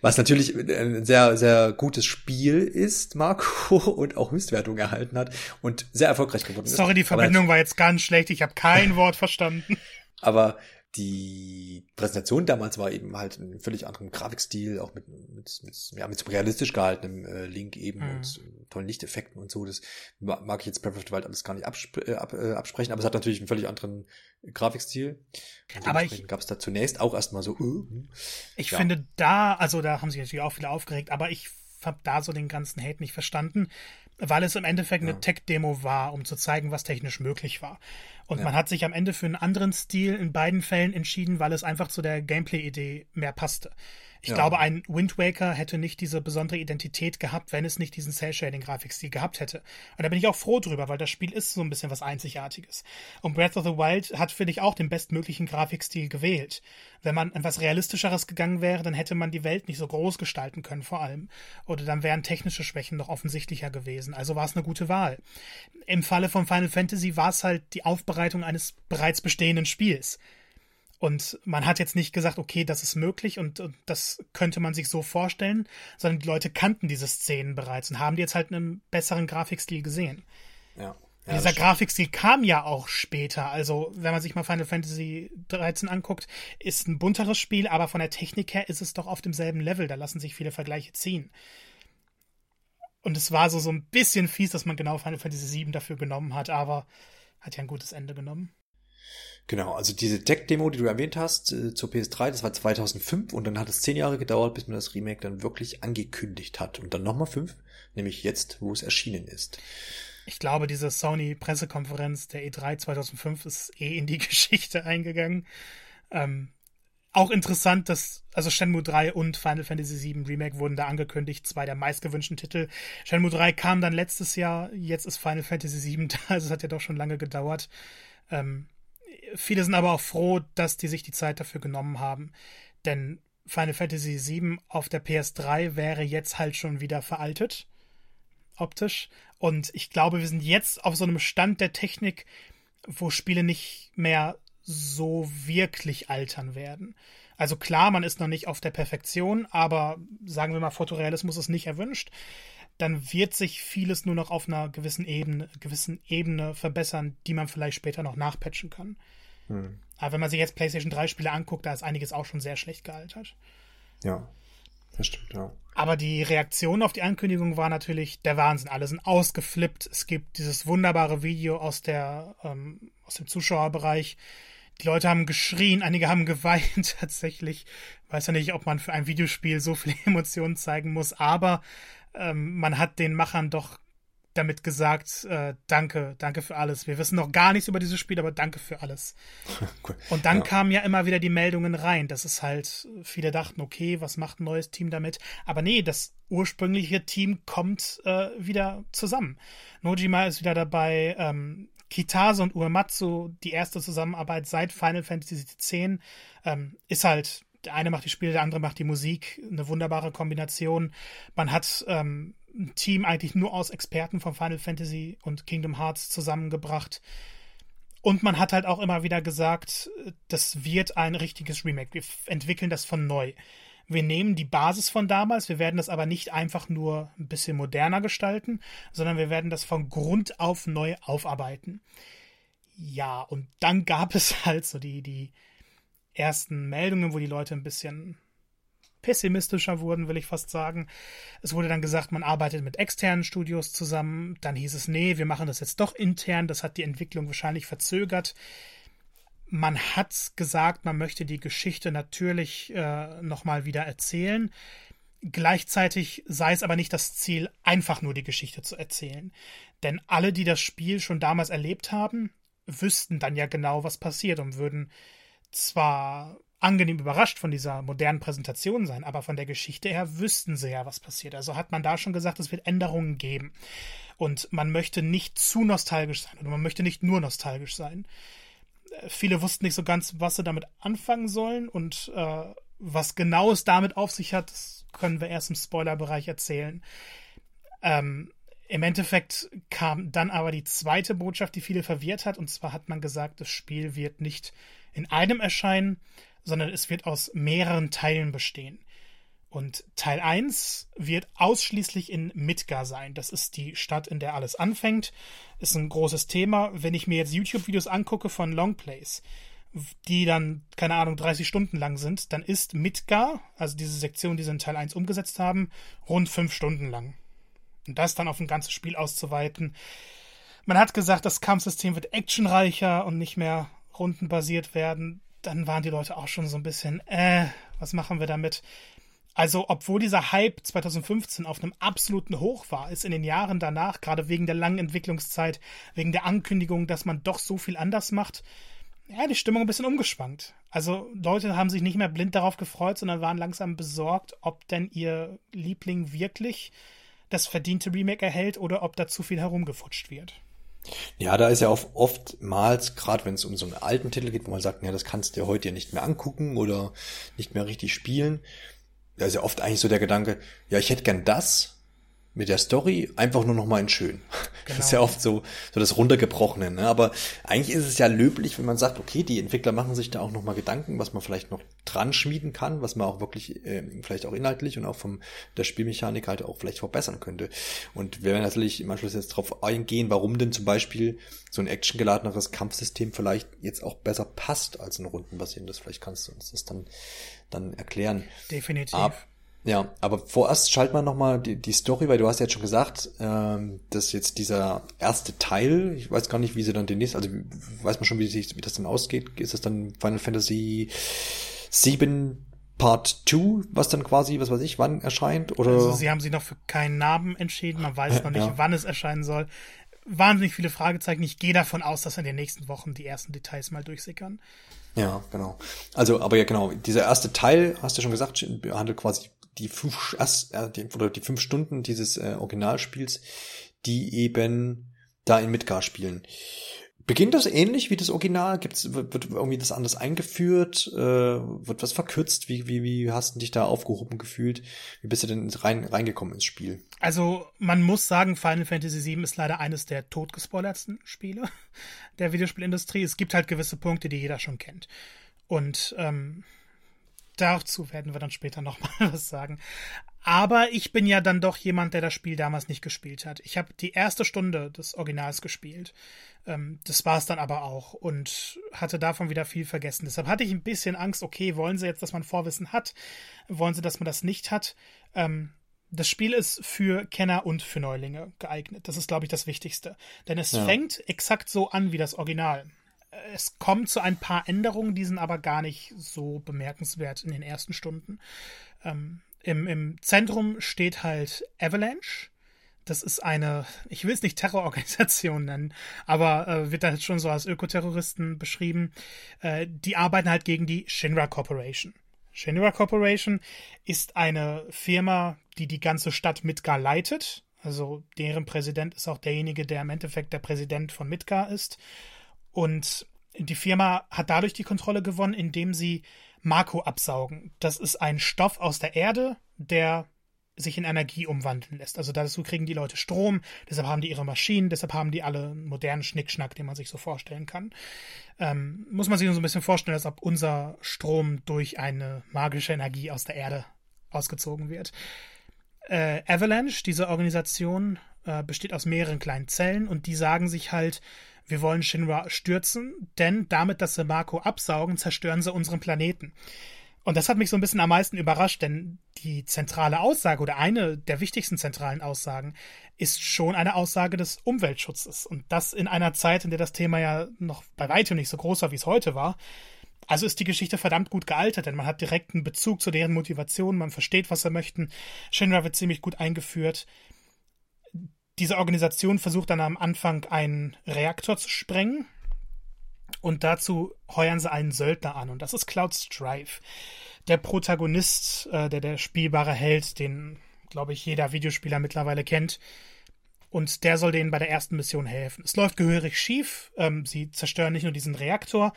Was natürlich ein sehr, sehr gutes Spiel ist, Marco, und auch Höchstwertung erhalten hat und sehr erfolgreich geworden ist. Sorry, die Verbindung war jetzt ganz schlecht. Ich habe kein Wort verstanden. Aber die Präsentation damals war eben halt ein völlig anderen Grafikstil, auch mit, mit, mit, ja, mit so realistisch gehaltenem äh, Link eben mhm. und äh, tollen Lichteffekten und so. Das mag ich jetzt the Wild alles gar nicht absp äh, ab, äh, absprechen, aber es hat natürlich einen völlig anderen Grafikstil. aber ich gab es da zunächst auch erstmal so. Uh, ich ja. finde da, also da haben sich natürlich auch viele aufgeregt, aber ich habe da so den ganzen Hate nicht verstanden, weil es im Endeffekt ja. eine Tech-Demo war, um zu zeigen, was technisch möglich war. Und ja. man hat sich am Ende für einen anderen Stil in beiden Fällen entschieden, weil es einfach zu der Gameplay-Idee mehr passte. Ich ja. glaube, ein Wind Waker hätte nicht diese besondere Identität gehabt, wenn es nicht diesen Cell-Shading-Grafikstil gehabt hätte. Und da bin ich auch froh drüber, weil das Spiel ist so ein bisschen was Einzigartiges. Und Breath of the Wild hat, finde ich, auch den bestmöglichen Grafikstil gewählt. Wenn man etwas Realistischeres gegangen wäre, dann hätte man die Welt nicht so groß gestalten können, vor allem. Oder dann wären technische Schwächen noch offensichtlicher gewesen. Also war es eine gute Wahl. Im Falle von Final Fantasy war es halt die Aufbereitung eines bereits bestehenden Spiels. Und man hat jetzt nicht gesagt, okay, das ist möglich und, und, das könnte man sich so vorstellen, sondern die Leute kannten diese Szenen bereits und haben die jetzt halt in einem besseren Grafikstil gesehen. Ja. ja Dieser Grafikstil kam ja auch später. Also, wenn man sich mal Final Fantasy 13 anguckt, ist ein bunteres Spiel, aber von der Technik her ist es doch auf demselben Level. Da lassen sich viele Vergleiche ziehen. Und es war so, so ein bisschen fies, dass man genau Final Fantasy 7 dafür genommen hat, aber hat ja ein gutes Ende genommen. Genau, also diese Tech-Demo, die du erwähnt hast, äh, zur PS3, das war 2005 und dann hat es zehn Jahre gedauert, bis man das Remake dann wirklich angekündigt hat. Und dann nochmal fünf, nämlich jetzt, wo es erschienen ist. Ich glaube, diese Sony-Pressekonferenz der E3 2005 ist eh in die Geschichte eingegangen. Ähm, auch interessant, dass also Shenmue 3 und Final Fantasy VII Remake wurden da angekündigt, zwei der meistgewünschten Titel. Shenmue 3 kam dann letztes Jahr, jetzt ist Final Fantasy VII da, also es hat ja doch schon lange gedauert. Ähm, viele sind aber auch froh, dass die sich die Zeit dafür genommen haben. Denn Final Fantasy VII auf der PS3 wäre jetzt halt schon wieder veraltet. optisch. Und ich glaube, wir sind jetzt auf so einem Stand der Technik, wo Spiele nicht mehr so wirklich altern werden. Also klar, man ist noch nicht auf der Perfektion, aber sagen wir mal, Fotorealismus ist nicht erwünscht. Dann wird sich vieles nur noch auf einer gewissen Ebene, gewissen Ebene verbessern, die man vielleicht später noch nachpatchen kann. Hm. Aber wenn man sich jetzt PlayStation 3 Spiele anguckt, da ist einiges auch schon sehr schlecht gealtert. Ja, das stimmt, ja. Aber die Reaktion auf die Ankündigung war natürlich der Wahnsinn. Alle sind ausgeflippt. Es gibt dieses wunderbare Video aus der ähm, aus dem Zuschauerbereich. Die Leute haben geschrien, einige haben geweint tatsächlich. Weiß ja nicht, ob man für ein Videospiel so viele Emotionen zeigen muss, aber ähm, man hat den Machern doch damit gesagt, äh, danke, danke für alles. Wir wissen noch gar nichts über dieses Spiel, aber danke für alles. cool. Und dann ja. kamen ja immer wieder die Meldungen rein, dass es halt, viele dachten, okay, was macht ein neues Team damit? Aber nee, das ursprüngliche Team kommt äh, wieder zusammen. Nojima ist wieder dabei, ähm, Kitase und Uematsu, die erste Zusammenarbeit seit Final Fantasy X, ähm, ist halt der eine macht die Spiele, der andere macht die Musik. Eine wunderbare Kombination. Man hat ähm, ein Team eigentlich nur aus Experten von Final Fantasy und Kingdom Hearts zusammengebracht. Und man hat halt auch immer wieder gesagt, das wird ein richtiges Remake. Wir entwickeln das von neu. Wir nehmen die Basis von damals, wir werden das aber nicht einfach nur ein bisschen moderner gestalten, sondern wir werden das von Grund auf neu aufarbeiten. Ja, und dann gab es halt so die, die ersten Meldungen, wo die Leute ein bisschen pessimistischer wurden, will ich fast sagen. Es wurde dann gesagt, man arbeitet mit externen Studios zusammen. Dann hieß es, nee, wir machen das jetzt doch intern. Das hat die Entwicklung wahrscheinlich verzögert. Man hat gesagt, man möchte die Geschichte natürlich äh, nochmal wieder erzählen. Gleichzeitig sei es aber nicht das Ziel, einfach nur die Geschichte zu erzählen. Denn alle, die das Spiel schon damals erlebt haben, wüssten dann ja genau, was passiert und würden zwar angenehm überrascht von dieser modernen Präsentation sein, aber von der Geschichte her wüssten sie ja, was passiert. Also hat man da schon gesagt, es wird Änderungen geben. Und man möchte nicht zu nostalgisch sein oder man möchte nicht nur nostalgisch sein. Äh, viele wussten nicht so ganz, was sie damit anfangen sollen und äh, was genau es damit auf sich hat, das können wir erst im Spoilerbereich erzählen. Ähm, Im Endeffekt kam dann aber die zweite Botschaft, die viele verwirrt hat, und zwar hat man gesagt, das Spiel wird nicht in einem erscheinen, sondern es wird aus mehreren Teilen bestehen. Und Teil 1 wird ausschließlich in Midgar sein. Das ist die Stadt, in der alles anfängt. Ist ein großes Thema. Wenn ich mir jetzt YouTube-Videos angucke von Longplays, die dann, keine Ahnung, 30 Stunden lang sind, dann ist Midgar, also diese Sektion, die sie in Teil 1 umgesetzt haben, rund 5 Stunden lang. Und das dann auf ein ganzes Spiel auszuweiten. Man hat gesagt, das Kampfsystem wird actionreicher und nicht mehr rundenbasiert werden dann waren die Leute auch schon so ein bisschen, äh, was machen wir damit? Also, obwohl dieser Hype 2015 auf einem absoluten Hoch war, ist in den Jahren danach, gerade wegen der langen Entwicklungszeit, wegen der Ankündigung, dass man doch so viel anders macht, ja, die Stimmung ein bisschen umgeschwankt. Also, Leute haben sich nicht mehr blind darauf gefreut, sondern waren langsam besorgt, ob denn ihr Liebling wirklich das verdiente Remake erhält oder ob da zu viel herumgefutscht wird. Ja, da ist ja oft, oftmals, gerade wenn es um so einen alten Titel geht, wo man sagt, ja, das kannst du dir heute ja nicht mehr angucken oder nicht mehr richtig spielen, da ist ja oft eigentlich so der Gedanke, ja, ich hätte gern das, mit der Story einfach nur noch mal in schön. Genau. Das ist ja oft so, so das runtergebrochene. Ne? Aber eigentlich ist es ja löblich, wenn man sagt, okay, die Entwickler machen sich da auch noch mal Gedanken, was man vielleicht noch dran schmieden kann, was man auch wirklich, äh, vielleicht auch inhaltlich und auch vom der Spielmechanik halt auch vielleicht verbessern könnte. Und wir werden natürlich im Anschluss jetzt darauf eingehen, warum denn zum Beispiel so ein actiongeladeneres Kampfsystem vielleicht jetzt auch besser passt als ein rundenbasierendes. Vielleicht kannst du uns das dann, dann erklären. Definitiv. Ab ja, aber vorerst schalt mal nochmal die, die Story, weil du hast ja jetzt schon gesagt, ähm, dass jetzt dieser erste Teil, ich weiß gar nicht, wie sie dann den nächsten, also weiß man schon, wie, sich, wie das dann ausgeht. Ist das dann Final Fantasy 7 Part 2, was dann quasi, was weiß ich, wann erscheint? Oder? Also sie haben sich noch für keinen Namen entschieden, man weiß noch nicht, ja. wann es erscheinen soll. Wahnsinnig viele Fragezeichen. Ich gehe davon aus, dass in den nächsten Wochen die ersten Details mal durchsickern. Ja, genau. Also, aber ja, genau, dieser erste Teil, hast du schon gesagt, behandelt quasi die fünf, äh, die, oder die fünf Stunden dieses äh, Originalspiels, die eben da in Midgar spielen. Beginnt das ähnlich wie das Original? Gibt's, wird, irgendwie das anders eingeführt? Äh, wird was verkürzt? Wie, wie, wie hast du dich da aufgehoben gefühlt? Wie bist du denn rein, reingekommen ins Spiel? Also, man muss sagen, Final Fantasy VII ist leider eines der totgespoilertsten Spiele der Videospielindustrie. Es gibt halt gewisse Punkte, die jeder schon kennt. Und ähm, dazu werden wir dann später nochmal was sagen. Aber ich bin ja dann doch jemand, der das Spiel damals nicht gespielt hat. Ich habe die erste Stunde des Originals gespielt. Ähm, das war es dann aber auch und hatte davon wieder viel vergessen. Deshalb hatte ich ein bisschen Angst, okay, wollen sie jetzt, dass man Vorwissen hat? Wollen sie, dass man das nicht hat? Ähm, das Spiel ist für Kenner und für Neulinge geeignet. Das ist, glaube ich, das Wichtigste. Denn es ja. fängt exakt so an wie das Original. Es kommt zu ein paar Änderungen, die sind aber gar nicht so bemerkenswert in den ersten Stunden. Ähm, im, Im Zentrum steht halt Avalanche. Das ist eine, ich will es nicht Terrororganisation nennen, aber äh, wird dann schon so als Ökoterroristen beschrieben. Äh, die arbeiten halt gegen die Shinra Corporation. Shinra Corporation ist eine Firma, die die ganze Stadt Midgar leitet. Also deren Präsident ist auch derjenige, der im Endeffekt der Präsident von Midgar ist. Und die Firma hat dadurch die Kontrolle gewonnen, indem sie Marco absaugen. Das ist ein Stoff aus der Erde, der sich in Energie umwandeln lässt. Also dazu kriegen die Leute Strom, deshalb haben die ihre Maschinen, deshalb haben die alle einen modernen Schnickschnack, den man sich so vorstellen kann. Ähm, muss man sich so ein bisschen vorstellen, als ob unser Strom durch eine magische Energie aus der Erde ausgezogen wird. Äh, Avalanche, diese Organisation, äh, besteht aus mehreren kleinen Zellen und die sagen sich halt, wir wollen Shinra stürzen, denn damit, dass sie Marco absaugen, zerstören sie unseren Planeten. Und das hat mich so ein bisschen am meisten überrascht, denn die zentrale Aussage oder eine der wichtigsten zentralen Aussagen ist schon eine Aussage des Umweltschutzes. Und das in einer Zeit, in der das Thema ja noch bei weitem nicht so groß war, wie es heute war. Also ist die Geschichte verdammt gut gealtert, denn man hat direkten Bezug zu deren Motivation, man versteht, was sie möchten. Shinra wird ziemlich gut eingeführt diese Organisation versucht dann am Anfang einen Reaktor zu sprengen. Und dazu heuern sie einen Söldner an. Und das ist Cloud Strife. Der Protagonist, äh, der, der spielbare Held, den, glaube ich, jeder Videospieler mittlerweile kennt. Und der soll denen bei der ersten Mission helfen. Es läuft gehörig schief. Ähm, sie zerstören nicht nur diesen Reaktor,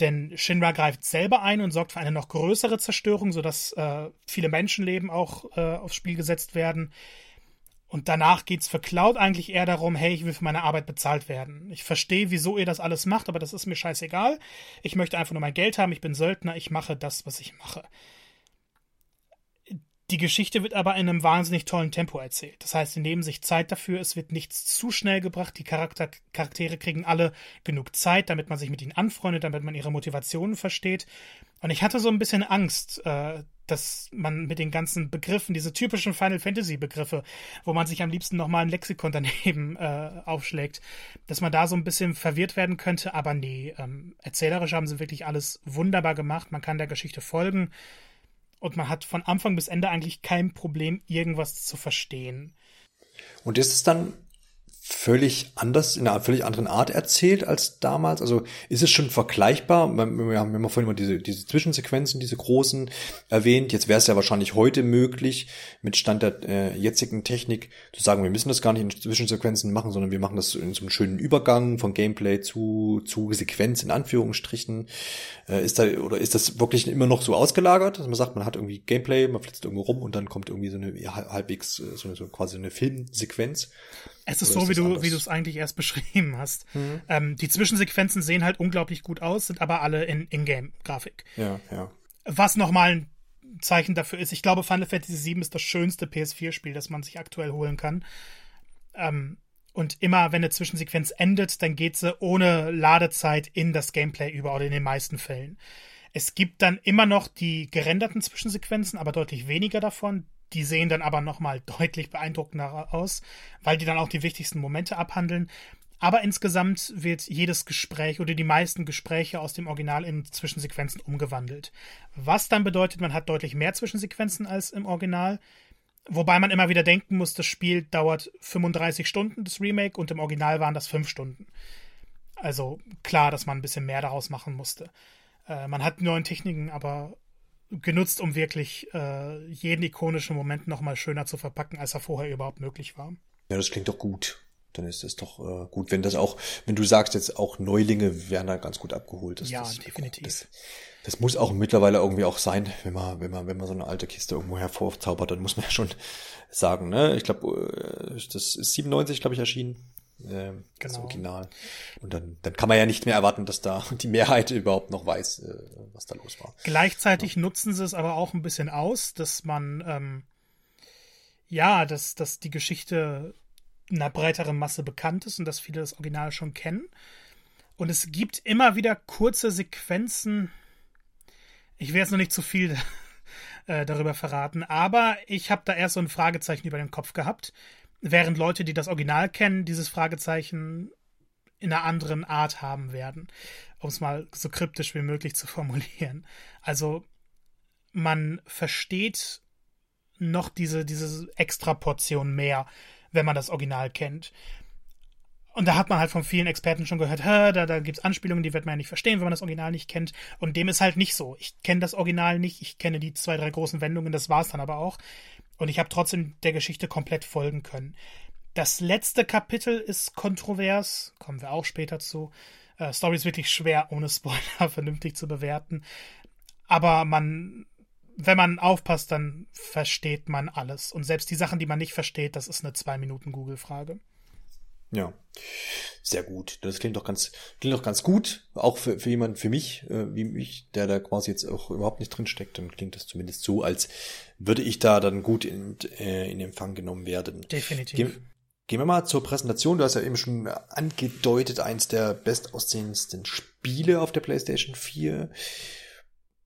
denn Shinra greift selber ein und sorgt für eine noch größere Zerstörung, sodass äh, viele Menschenleben auch äh, aufs Spiel gesetzt werden. Und danach geht's für Cloud eigentlich eher darum, hey, ich will für meine Arbeit bezahlt werden. Ich verstehe, wieso ihr das alles macht, aber das ist mir scheißegal. Ich möchte einfach nur mein Geld haben, ich bin Söldner, ich mache das, was ich mache. Die Geschichte wird aber in einem wahnsinnig tollen Tempo erzählt. Das heißt, sie nehmen sich Zeit dafür, es wird nichts zu schnell gebracht, die Charakter Charaktere kriegen alle genug Zeit, damit man sich mit ihnen anfreundet, damit man ihre Motivationen versteht. Und ich hatte so ein bisschen Angst, äh, dass man mit den ganzen Begriffen, diese typischen Final Fantasy Begriffe, wo man sich am liebsten nochmal ein Lexikon daneben äh, aufschlägt, dass man da so ein bisschen verwirrt werden könnte, aber nee, ähm, erzählerisch haben sie wirklich alles wunderbar gemacht, man kann der Geschichte folgen. Und man hat von Anfang bis Ende eigentlich kein Problem, irgendwas zu verstehen. Und ist es dann völlig anders, in einer völlig anderen Art erzählt als damals? Also ist es schon vergleichbar? Wir haben immer vorhin immer diese, diese Zwischensequenzen, diese großen erwähnt. Jetzt wäre es ja wahrscheinlich heute möglich, mit Stand der äh, jetzigen Technik zu sagen, wir müssen das gar nicht in Zwischensequenzen machen, sondern wir machen das in so einem schönen Übergang von Gameplay zu, zu Sequenz in Anführungsstrichen. Äh, ist da, oder ist das wirklich immer noch so ausgelagert, dass man sagt, man hat irgendwie Gameplay, man flitzt irgendwo rum und dann kommt irgendwie so eine halbwegs äh, so eine, so quasi eine Filmsequenz? Es ist so, wie du, wie du es eigentlich erst beschrieben hast. Mhm. Ähm, die Zwischensequenzen sehen halt unglaublich gut aus, sind aber alle in Ingame-Grafik. Ja, ja. Was nochmal ein Zeichen dafür ist. Ich glaube, Final Fantasy VII ist das schönste PS4-Spiel, das man sich aktuell holen kann. Ähm, und immer, wenn eine Zwischensequenz endet, dann geht sie ohne Ladezeit in das Gameplay über oder in den meisten Fällen. Es gibt dann immer noch die gerenderten Zwischensequenzen, aber deutlich weniger davon. Die sehen dann aber nochmal deutlich beeindruckender aus, weil die dann auch die wichtigsten Momente abhandeln. Aber insgesamt wird jedes Gespräch oder die meisten Gespräche aus dem Original in Zwischensequenzen umgewandelt. Was dann bedeutet, man hat deutlich mehr Zwischensequenzen als im Original. Wobei man immer wieder denken muss, das Spiel dauert 35 Stunden, das Remake, und im Original waren das 5 Stunden. Also klar, dass man ein bisschen mehr daraus machen musste. Äh, man hat neuen Techniken, aber genutzt, um wirklich äh, jeden ikonischen Moment nochmal schöner zu verpacken, als er vorher überhaupt möglich war. Ja, das klingt doch gut. dann ist es doch äh, gut, wenn das auch, wenn du sagst jetzt auch Neulinge werden da ganz gut abgeholt. Das, ja, das, definitiv. Das, das muss auch mittlerweile irgendwie auch sein, wenn man, wenn man, wenn man so eine alte Kiste irgendwo hervorzaubert, dann muss man ja schon sagen, ne? Ich glaube, äh, das ist 97, glaube ich, erschienen. Äh, das genau. Original. Und dann, dann kann man ja nicht mehr erwarten, dass da die Mehrheit überhaupt noch weiß, äh, was da los war. Gleichzeitig ja. nutzen sie es aber auch ein bisschen aus, dass man ähm, ja, dass, dass die Geschichte einer breiteren Masse bekannt ist und dass viele das Original schon kennen. Und es gibt immer wieder kurze Sequenzen. Ich will jetzt noch nicht zu viel äh, darüber verraten, aber ich habe da erst so ein Fragezeichen über den Kopf gehabt, während Leute, die das Original kennen, dieses Fragezeichen in einer anderen Art haben werden, um es mal so kryptisch wie möglich zu formulieren. Also man versteht noch diese, diese extra Portion mehr, wenn man das Original kennt. Und da hat man halt von vielen Experten schon gehört, da, da gibt es Anspielungen, die wird man ja nicht verstehen, wenn man das Original nicht kennt. Und dem ist halt nicht so. Ich kenne das Original nicht, ich kenne die zwei, drei großen Wendungen, das war es dann aber auch. Und ich habe trotzdem der Geschichte komplett folgen können. Das letzte Kapitel ist kontrovers, kommen wir auch später zu. Äh, Story ist wirklich schwer, ohne Spoiler vernünftig zu bewerten. Aber man wenn man aufpasst, dann versteht man alles. Und selbst die Sachen, die man nicht versteht, das ist eine zwei Minuten Google-Frage. Ja, sehr gut. Das klingt doch ganz, klingt doch ganz gut. Auch für, für jemanden, für mich, äh, wie mich, der da quasi jetzt auch überhaupt nicht drin steckt, dann klingt das zumindest so, als würde ich da dann gut in, äh, in Empfang genommen werden. Definitiv. Gehen, gehen wir mal zur Präsentation. Du hast ja eben schon angedeutet, eins der bestaussehendsten Spiele auf der PlayStation 4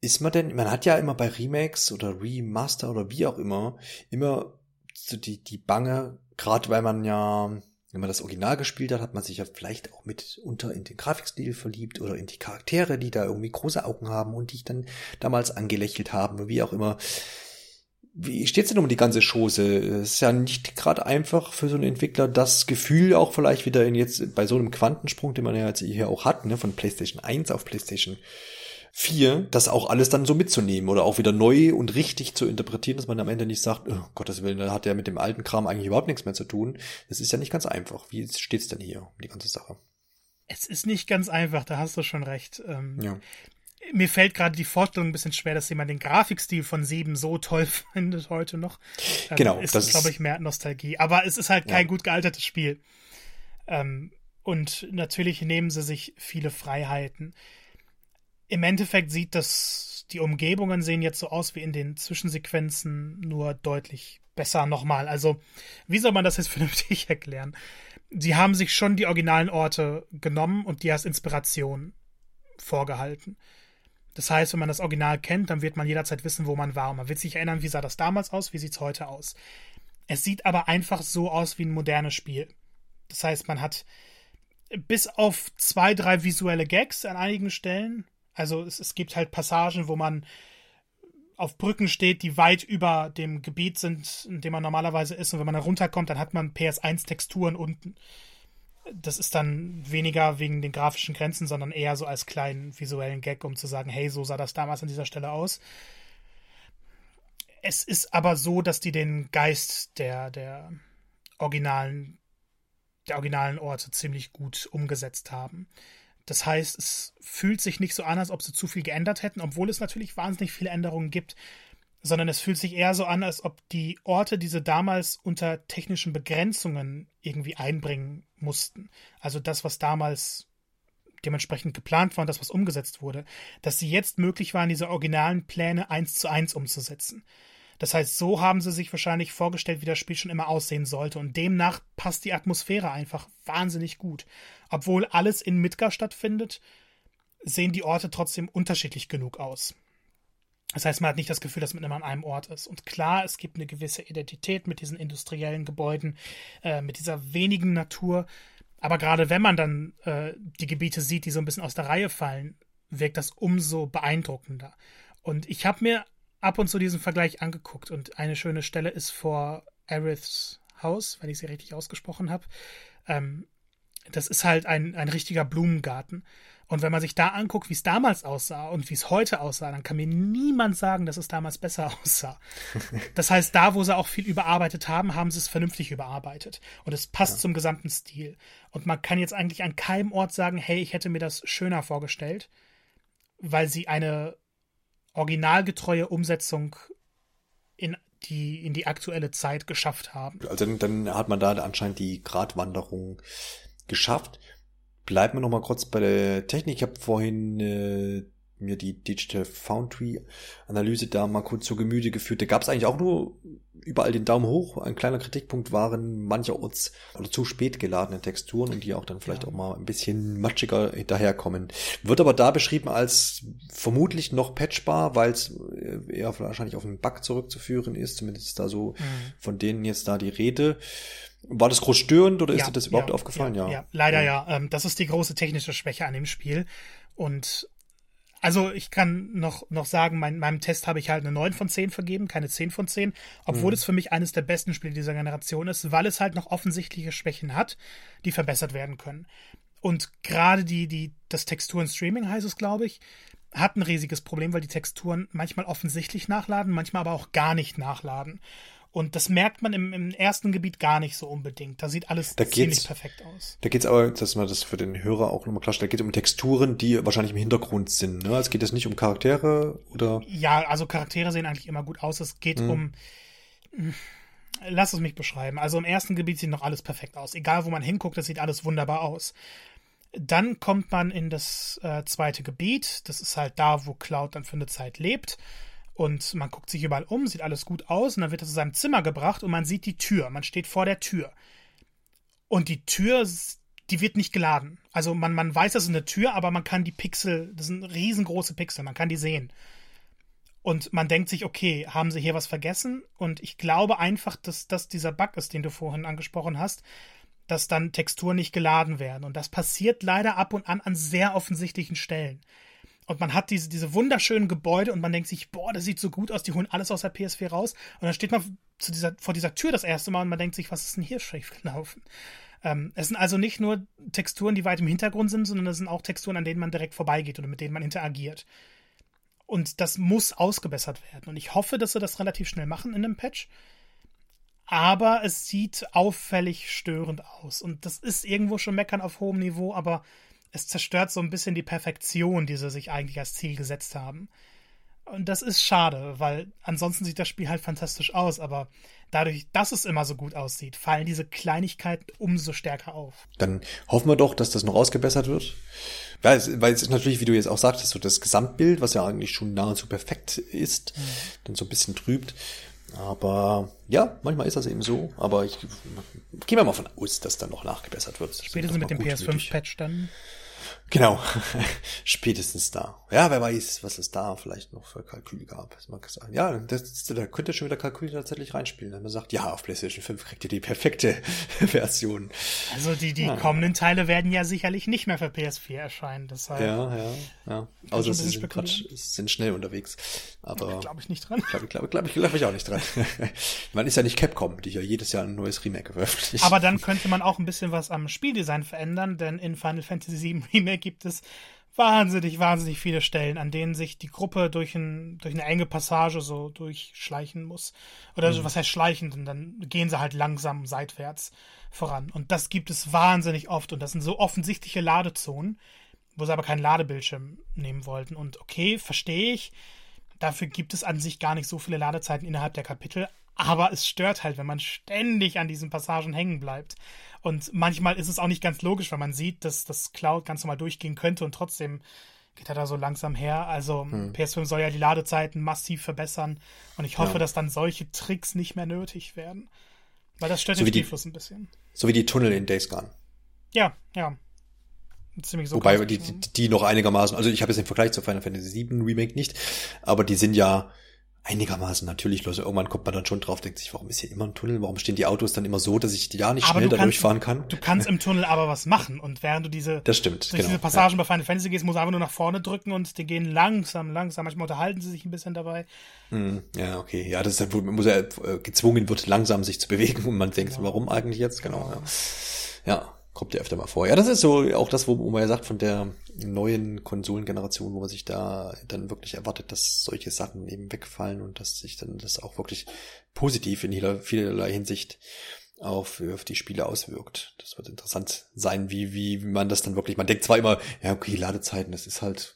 ist man denn, man hat ja immer bei Remakes oder Remaster oder wie auch immer, immer so die, die Bange, gerade weil man ja, wenn man das Original gespielt hat, hat man sich ja vielleicht auch mitunter in den Grafikstil verliebt oder in die Charaktere, die da irgendwie große Augen haben und die ich dann damals angelächelt haben, wie auch immer. Wie steht's denn um die ganze Chose? Ist ja nicht gerade einfach für so einen Entwickler das Gefühl auch vielleicht wieder in jetzt bei so einem Quantensprung, den man ja jetzt hier auch hat, ne, von PlayStation 1 auf PlayStation 4, das auch alles dann so mitzunehmen oder auch wieder neu und richtig zu interpretieren, dass man am Ende nicht sagt, oh, Gottes Willen, da hat ja mit dem alten Kram eigentlich überhaupt nichts mehr zu tun. Das ist ja nicht ganz einfach. Wie steht's denn hier um die ganze Sache? Es ist nicht ganz einfach, da hast du schon recht. Ähm, ja. Mir fällt gerade die Vorstellung ein bisschen schwer, dass jemand den Grafikstil von 7 so toll findet heute noch. Ähm, genau. Ist, das glaube ich, mehr Nostalgie. Aber es ist halt kein ja. gut gealtertes Spiel. Ähm, und natürlich nehmen sie sich viele Freiheiten im Endeffekt sieht das, die Umgebungen sehen jetzt so aus wie in den Zwischensequenzen, nur deutlich besser nochmal. Also, wie soll man das jetzt vernünftig erklären? Sie haben sich schon die originalen Orte genommen und die als Inspiration vorgehalten. Das heißt, wenn man das Original kennt, dann wird man jederzeit wissen, wo man war. man wird sich erinnern, wie sah das damals aus, wie sieht es heute aus. Es sieht aber einfach so aus wie ein modernes Spiel. Das heißt, man hat bis auf zwei, drei visuelle Gags an einigen Stellen also es, es gibt halt Passagen, wo man auf Brücken steht, die weit über dem Gebiet sind, in dem man normalerweise ist. Und wenn man da runterkommt, dann hat man PS1-Texturen unten. Das ist dann weniger wegen den grafischen Grenzen, sondern eher so als kleinen visuellen Gag, um zu sagen, hey, so sah das damals an dieser Stelle aus. Es ist aber so, dass die den Geist der, der originalen, der originalen Orte ziemlich gut umgesetzt haben. Das heißt, es fühlt sich nicht so an, als ob sie zu viel geändert hätten, obwohl es natürlich wahnsinnig viele Änderungen gibt, sondern es fühlt sich eher so an, als ob die Orte diese damals unter technischen Begrenzungen irgendwie einbringen mussten. Also das, was damals dementsprechend geplant war und das, was umgesetzt wurde, dass sie jetzt möglich waren, diese originalen Pläne eins zu eins umzusetzen. Das heißt, so haben sie sich wahrscheinlich vorgestellt, wie das Spiel schon immer aussehen sollte. Und demnach passt die Atmosphäre einfach wahnsinnig gut. Obwohl alles in Midgar stattfindet, sehen die Orte trotzdem unterschiedlich genug aus. Das heißt, man hat nicht das Gefühl, dass man immer an einem Ort ist. Und klar, es gibt eine gewisse Identität mit diesen industriellen Gebäuden, äh, mit dieser wenigen Natur. Aber gerade wenn man dann äh, die Gebiete sieht, die so ein bisschen aus der Reihe fallen, wirkt das umso beeindruckender. Und ich habe mir ab und zu diesen Vergleich angeguckt und eine schöne Stelle ist vor Aeriths Haus, wenn ich sie richtig ausgesprochen habe. Ähm, das ist halt ein, ein richtiger Blumengarten. Und wenn man sich da anguckt, wie es damals aussah und wie es heute aussah, dann kann mir niemand sagen, dass es damals besser aussah. Das heißt, da, wo sie auch viel überarbeitet haben, haben sie es vernünftig überarbeitet. Und es passt ja. zum gesamten Stil. Und man kann jetzt eigentlich an keinem Ort sagen, hey, ich hätte mir das schöner vorgestellt, weil sie eine originalgetreue Umsetzung in die, in die aktuelle Zeit geschafft haben. Also dann hat man da anscheinend die Gratwanderung geschafft. Bleiben wir noch mal kurz bei der Technik. Ich habe vorhin äh, mir die Digital Foundry Analyse da mal kurz zu Gemüte geführt. Da gab es eigentlich auch nur überall den Daumen hoch. Ein kleiner Kritikpunkt waren mancherorts oder zu spät geladene Texturen und die auch dann vielleicht ja. auch mal ein bisschen matschiger hinterherkommen. Wird aber da beschrieben als vermutlich noch patchbar, weil es äh, eher wahrscheinlich auf einen Bug zurückzuführen ist. Zumindest ist da so mhm. von denen jetzt da die Rede. War das groß störend oder ist ja, dir das überhaupt ja, aufgefallen? Ja, ja. leider ja. Ähm, das ist die große technische Schwäche an dem Spiel. Und also ich kann noch, noch sagen, mein, meinem Test habe ich halt eine 9 von 10 vergeben, keine 10 von 10, obwohl mhm. es für mich eines der besten Spiele dieser Generation ist, weil es halt noch offensichtliche Schwächen hat, die verbessert werden können. Und gerade die, die, das Texturen-Streaming heißt es, glaube ich, hat ein riesiges Problem, weil die Texturen manchmal offensichtlich nachladen, manchmal aber auch gar nicht nachladen. Und das merkt man im, im ersten Gebiet gar nicht so unbedingt. Da sieht alles da ziemlich perfekt aus. Da geht es aber, dass man das für den Hörer auch nochmal klarstellt, da geht es um Texturen, die wahrscheinlich im Hintergrund sind. Ne? Also geht es nicht um Charaktere oder? Ja, also Charaktere sehen eigentlich immer gut aus. Es geht hm. um. Lass es mich beschreiben. Also im ersten Gebiet sieht noch alles perfekt aus. Egal wo man hinguckt, das sieht alles wunderbar aus. Dann kommt man in das äh, zweite Gebiet. Das ist halt da, wo Cloud dann für eine Zeit lebt. Und man guckt sich überall um, sieht alles gut aus und dann wird er zu seinem Zimmer gebracht und man sieht die Tür. Man steht vor der Tür. Und die Tür, die wird nicht geladen. Also man, man weiß, das ist eine Tür, aber man kann die Pixel, das sind riesengroße Pixel, man kann die sehen. Und man denkt sich, okay, haben sie hier was vergessen? Und ich glaube einfach, dass das dieser Bug ist, den du vorhin angesprochen hast, dass dann Texturen nicht geladen werden. Und das passiert leider ab und an an sehr offensichtlichen Stellen. Und man hat diese, diese wunderschönen Gebäude und man denkt sich, boah, das sieht so gut aus, die holen alles aus der PS4 raus. Und dann steht man zu dieser, vor dieser Tür das erste Mal und man denkt sich, was ist denn hier schief gelaufen? Ähm, es sind also nicht nur Texturen, die weit im Hintergrund sind, sondern es sind auch Texturen, an denen man direkt vorbeigeht oder mit denen man interagiert. Und das muss ausgebessert werden. Und ich hoffe, dass sie das relativ schnell machen in einem Patch. Aber es sieht auffällig störend aus. Und das ist irgendwo schon meckern auf hohem Niveau, aber es zerstört so ein bisschen die Perfektion, die sie sich eigentlich als Ziel gesetzt haben. Und das ist schade, weil ansonsten sieht das Spiel halt fantastisch aus, aber dadurch, dass es immer so gut aussieht, fallen diese Kleinigkeiten umso stärker auf. Dann hoffen wir doch, dass das noch ausgebessert wird. Weil es, weil es ist natürlich, wie du jetzt auch sagtest, so das Gesamtbild, was ja eigentlich schon nahezu perfekt ist, mhm. dann so ein bisschen trübt. Aber ja, manchmal ist das eben so. Aber ich gehe mal von aus, dass dann noch nachgebessert wird. Spätestens mit dem PS5-Patch dann. Genau, spätestens da. Ja, wer weiß, was es da vielleicht noch für Kalkül gab. Das mag sein. Ja, das, da könnte schon wieder Kalkül tatsächlich reinspielen. Wenn man sagt, ja, auf PlayStation 5 kriegt ihr die perfekte Version. Also die, die ja. kommenden Teile werden ja sicherlich nicht mehr für PS4 erscheinen. Deshalb ja, ja, ja. Außer sie sind, Quatsch, sind schnell unterwegs. Aber glaube ich nicht dran. Glaube glaub, glaub, glaub ich auch nicht dran. man ist ja nicht Capcom, die ja jedes Jahr ein neues Remake veröffentlicht. Aber dann könnte man auch ein bisschen was am Spieldesign verändern, denn in Final Fantasy VII Remake gibt es wahnsinnig, wahnsinnig viele Stellen, an denen sich die Gruppe durch, ein, durch eine enge Passage so durchschleichen muss. Oder mhm. so, was heißt schleichen? Denn dann gehen sie halt langsam seitwärts voran. Und das gibt es wahnsinnig oft. Und das sind so offensichtliche Ladezonen, wo sie aber keinen Ladebildschirm nehmen wollten. Und okay, verstehe ich. Dafür gibt es an sich gar nicht so viele Ladezeiten innerhalb der Kapitel. Aber es stört halt, wenn man ständig an diesen Passagen hängen bleibt. Und manchmal ist es auch nicht ganz logisch, weil man sieht, dass das Cloud ganz normal durchgehen könnte und trotzdem geht er da so langsam her. Also hm. PS5 soll ja die Ladezeiten massiv verbessern. Und ich hoffe, ja. dass dann solche Tricks nicht mehr nötig werden. Weil das stört so den Spielfluss ein bisschen. So wie die Tunnel in Days Gone. Ja, ja. Ziemlich so Wobei die, die, die noch einigermaßen, also ich habe jetzt den Vergleich zu Final Fantasy VII Remake nicht, aber die sind ja einigermaßen natürlich los. Irgendwann kommt man dann schon drauf, denkt sich, warum ist hier immer ein Tunnel? Warum stehen die Autos dann immer so, dass ich ja nicht aber schnell da durchfahren kann? Du kannst im Tunnel aber was machen. Und während du diese, das stimmt, durch genau, diese Passagen ja. bei Final Fantasy gehst, musst du einfach nur nach vorne drücken und die gehen langsam, langsam. Manchmal unterhalten sie sich ein bisschen dabei. Mm, ja, okay. Ja, das ist, muss er äh, gezwungen wird, langsam sich zu bewegen und man denkt, genau. warum eigentlich jetzt? Genau. Ja. ja. Kommt ja öfter mal vor. Ja, das ist so auch das, wo, man ja sagt, von der neuen Konsolengeneration, wo man sich da dann wirklich erwartet, dass solche Sachen eben wegfallen und dass sich dann das auch wirklich positiv in vielerlei Hinsicht auf, auf die Spiele auswirkt. Das wird interessant sein, wie, wie, wie man das dann wirklich, man denkt zwar immer, ja, okay, Ladezeiten, das ist halt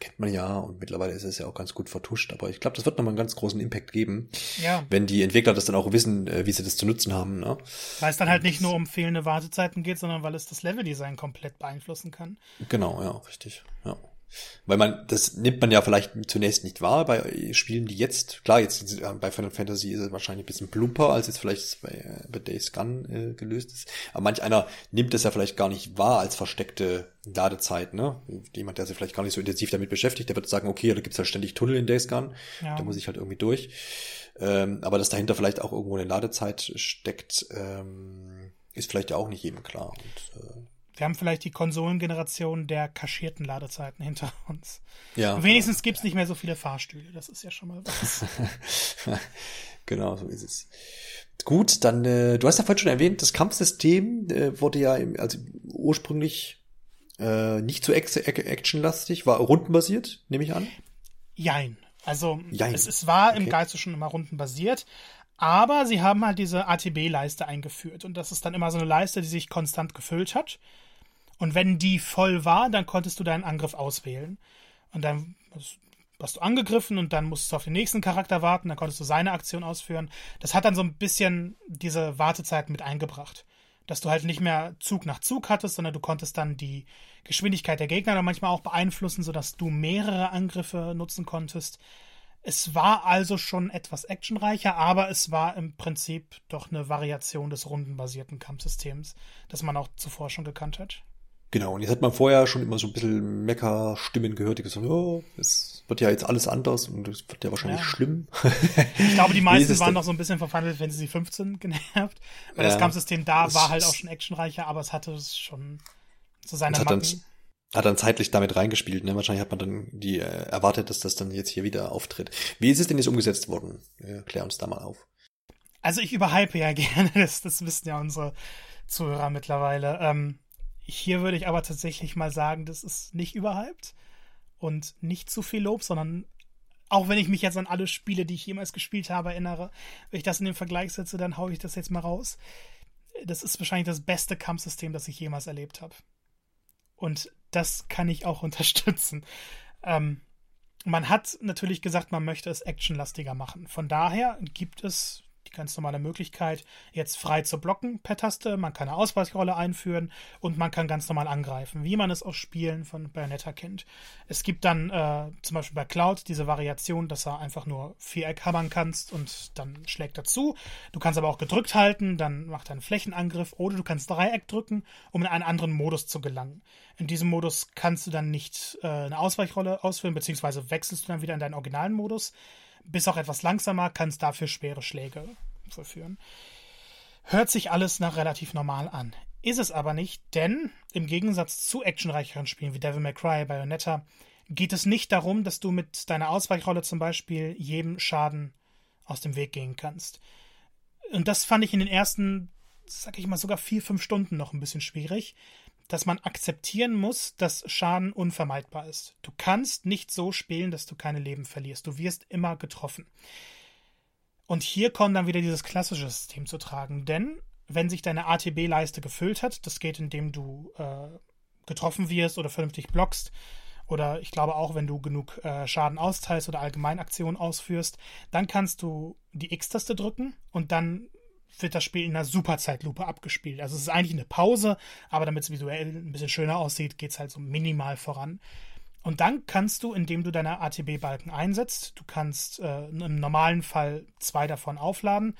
kennt man ja und mittlerweile ist es ja auch ganz gut vertuscht, aber ich glaube, das wird nochmal einen ganz großen Impact geben, ja. wenn die Entwickler das dann auch wissen, äh, wie sie das zu nutzen haben. Ne? Weil es dann halt nicht nur um fehlende Wartezeiten geht, sondern weil es das Leveldesign komplett beeinflussen kann. Genau, ja, richtig. Ja. Weil man, das nimmt man ja vielleicht zunächst nicht wahr bei Spielen, die jetzt, klar, jetzt bei Final Fantasy ist es wahrscheinlich ein bisschen plumper, als jetzt vielleicht bei, äh, bei Days Gone äh, gelöst ist. Aber manch einer nimmt es ja vielleicht gar nicht wahr als versteckte Ladezeit, ne? Jemand, der sich vielleicht gar nicht so intensiv damit beschäftigt, der wird sagen, okay, da gibt's halt ständig Tunnel in Days Gone, ja. da muss ich halt irgendwie durch. Ähm, aber dass dahinter vielleicht auch irgendwo eine Ladezeit steckt, ähm, ist vielleicht ja auch nicht jedem klar. Und, äh, wir haben vielleicht die Konsolengeneration der kaschierten Ladezeiten hinter uns. Ja. Wenigstens gibt es nicht mehr so viele Fahrstühle. Das ist ja schon mal was. genau, so ist es. Gut, dann, äh, du hast ja vorhin schon erwähnt, das Kampfsystem äh, wurde ja im, also ursprünglich äh, nicht so actionlastig, war rundenbasiert, nehme ich an. Jein. Also Jein. Es, es war okay. im Geiste schon immer rundenbasiert. Aber sie haben halt diese ATB-Leiste eingeführt. Und das ist dann immer so eine Leiste, die sich konstant gefüllt hat. Und wenn die voll war, dann konntest du deinen Angriff auswählen. Und dann hast du angegriffen und dann musstest du auf den nächsten Charakter warten, dann konntest du seine Aktion ausführen. Das hat dann so ein bisschen diese Wartezeit mit eingebracht. Dass du halt nicht mehr Zug nach Zug hattest, sondern du konntest dann die Geschwindigkeit der Gegner dann manchmal auch beeinflussen, sodass du mehrere Angriffe nutzen konntest. Es war also schon etwas actionreicher, aber es war im Prinzip doch eine Variation des rundenbasierten Kampfsystems, das man auch zuvor schon gekannt hat. Genau, und jetzt hat man vorher schon immer so ein bisschen Mecker-Stimmen gehört, die gesagt haben, oh, es wird ja jetzt alles anders und es wird ja wahrscheinlich ja. schlimm. ich glaube, die meisten waren noch so ein bisschen von Final Fantasy 15 genervt, weil ja, das Kampfsystem da war halt auch schon actionreicher, aber es hatte schon so seine Macken. Hat dann zeitlich damit reingespielt. Ne? Wahrscheinlich hat man dann die äh, erwartet, dass das dann jetzt hier wieder auftritt. Wie ist es denn jetzt umgesetzt worden? Äh, klär uns da mal auf. Also ich überhype ja gerne, das, das wissen ja unsere Zuhörer mittlerweile. Ähm, hier würde ich aber tatsächlich mal sagen, das ist nicht überhyped und nicht zu viel Lob, sondern auch wenn ich mich jetzt an alle Spiele, die ich jemals gespielt habe, erinnere, wenn ich das in den Vergleich setze, dann haue ich das jetzt mal raus. Das ist wahrscheinlich das beste Kampfsystem, das ich jemals erlebt habe. Und das kann ich auch unterstützen. Ähm, man hat natürlich gesagt, man möchte es actionlastiger machen. Von daher gibt es die ganz normale Möglichkeit, jetzt frei zu blocken per Taste. Man kann eine Ausweichrolle einführen und man kann ganz normal angreifen, wie man es aus Spielen von Bayonetta kennt. Es gibt dann äh, zum Beispiel bei Cloud diese Variation, dass er einfach nur Viereck hammern kannst und dann schlägt er zu. Du kannst aber auch gedrückt halten, dann macht er einen Flächenangriff oder du kannst Dreieck drücken, um in einen anderen Modus zu gelangen. In diesem Modus kannst du dann nicht äh, eine Ausweichrolle ausführen, beziehungsweise wechselst du dann wieder in deinen originalen Modus bist auch etwas langsamer, kannst dafür schwere Schläge vollführen. Hört sich alles nach relativ normal an. Ist es aber nicht, denn im Gegensatz zu actionreicheren Spielen wie Devil May Cry, Bayonetta, geht es nicht darum, dass du mit deiner Ausweichrolle zum Beispiel jedem Schaden aus dem Weg gehen kannst. Und das fand ich in den ersten, sag ich mal, sogar vier, fünf Stunden noch ein bisschen schwierig, dass man akzeptieren muss, dass Schaden unvermeidbar ist. Du kannst nicht so spielen, dass du keine Leben verlierst. Du wirst immer getroffen. Und hier kommt dann wieder dieses klassische System zu tragen, denn wenn sich deine ATB-Leiste gefüllt hat, das geht, indem du äh, getroffen wirst oder vernünftig blockst, oder ich glaube auch, wenn du genug äh, Schaden austeilst oder Allgemeinaktionen ausführst, dann kannst du die X-Taste drücken und dann wird das Spiel in einer Superzeitlupe abgespielt. Also es ist eigentlich eine Pause, aber damit es visuell ein bisschen schöner aussieht, geht es halt so minimal voran. Und dann kannst du, indem du deine ATB-Balken einsetzt, du kannst äh, im normalen Fall zwei davon aufladen,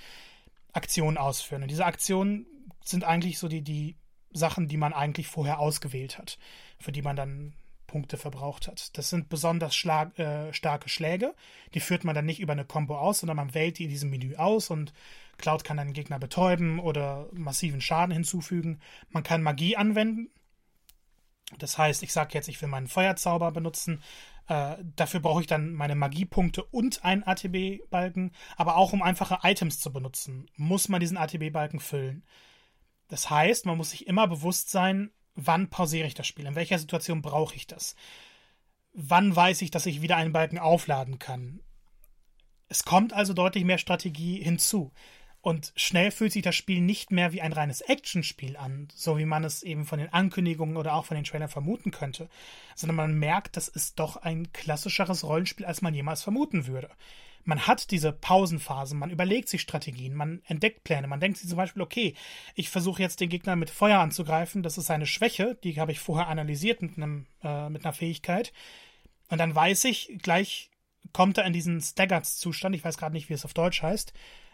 Aktionen ausführen. Und diese Aktionen sind eigentlich so die, die Sachen, die man eigentlich vorher ausgewählt hat, für die man dann Punkte verbraucht hat. Das sind besonders schlag, äh, starke Schläge. Die führt man dann nicht über eine Combo aus, sondern man wählt die in diesem Menü aus und Cloud kann einen Gegner betäuben oder massiven Schaden hinzufügen. Man kann Magie anwenden. Das heißt, ich sage jetzt, ich will meinen Feuerzauber benutzen. Äh, dafür brauche ich dann meine Magiepunkte und einen ATB-Balken. Aber auch um einfache Items zu benutzen, muss man diesen ATB-Balken füllen. Das heißt, man muss sich immer bewusst sein, wann pausiere ich das Spiel, in welcher Situation brauche ich das. Wann weiß ich, dass ich wieder einen Balken aufladen kann? Es kommt also deutlich mehr Strategie hinzu. Und schnell fühlt sich das Spiel nicht mehr wie ein reines Actionspiel an, so wie man es eben von den Ankündigungen oder auch von den Trailern vermuten könnte, sondern man merkt, das ist doch ein klassischeres Rollenspiel, als man jemals vermuten würde. Man hat diese Pausenphasen, man überlegt sich Strategien, man entdeckt Pläne, man denkt sich zum Beispiel, okay, ich versuche jetzt den Gegner mit Feuer anzugreifen, das ist eine Schwäche, die habe ich vorher analysiert mit, einem, äh, mit einer Fähigkeit. Und dann weiß ich, gleich kommt er in diesen Staggered-Zustand, ich weiß gerade nicht, wie es auf Deutsch heißt,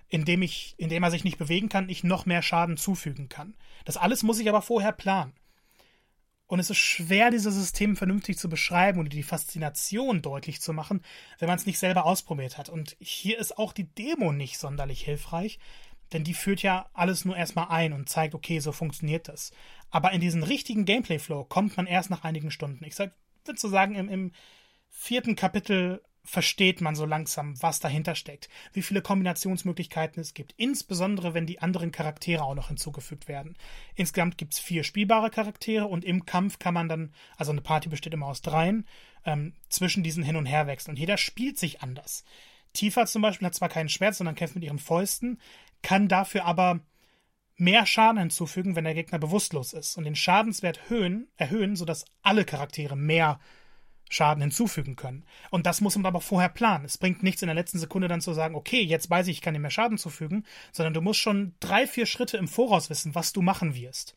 indem ich, indem er sich nicht bewegen kann, ich noch mehr Schaden zufügen kann. Das alles muss ich aber vorher planen. Und es ist schwer, dieses System vernünftig zu beschreiben und die Faszination deutlich zu machen, wenn man es nicht selber ausprobiert hat. Und hier ist auch die Demo nicht sonderlich hilfreich, denn die führt ja alles nur erstmal ein und zeigt, okay, so funktioniert das. Aber in diesen richtigen Gameplay-Flow kommt man erst nach einigen Stunden. Ich würde so sagen, im, im vierten Kapitel versteht man so langsam, was dahinter steckt, wie viele Kombinationsmöglichkeiten es gibt, insbesondere wenn die anderen Charaktere auch noch hinzugefügt werden. Insgesamt gibt es vier spielbare Charaktere und im Kampf kann man dann, also eine Party besteht immer aus dreien, ähm, zwischen diesen hin und her wechseln und jeder spielt sich anders. Tifa zum Beispiel hat zwar kein Schwert, sondern kämpft mit ihren Fäusten, kann dafür aber mehr Schaden hinzufügen, wenn der Gegner bewusstlos ist und den Schadenswert erhöhen, erhöhen sodass alle Charaktere mehr hinzufügen können. Und das muss man aber vorher planen. Es bringt nichts in der letzten Sekunde dann zu sagen, okay, jetzt weiß ich, ich kann dir mehr Schaden zufügen, sondern du musst schon drei, vier Schritte im Voraus wissen, was du machen wirst.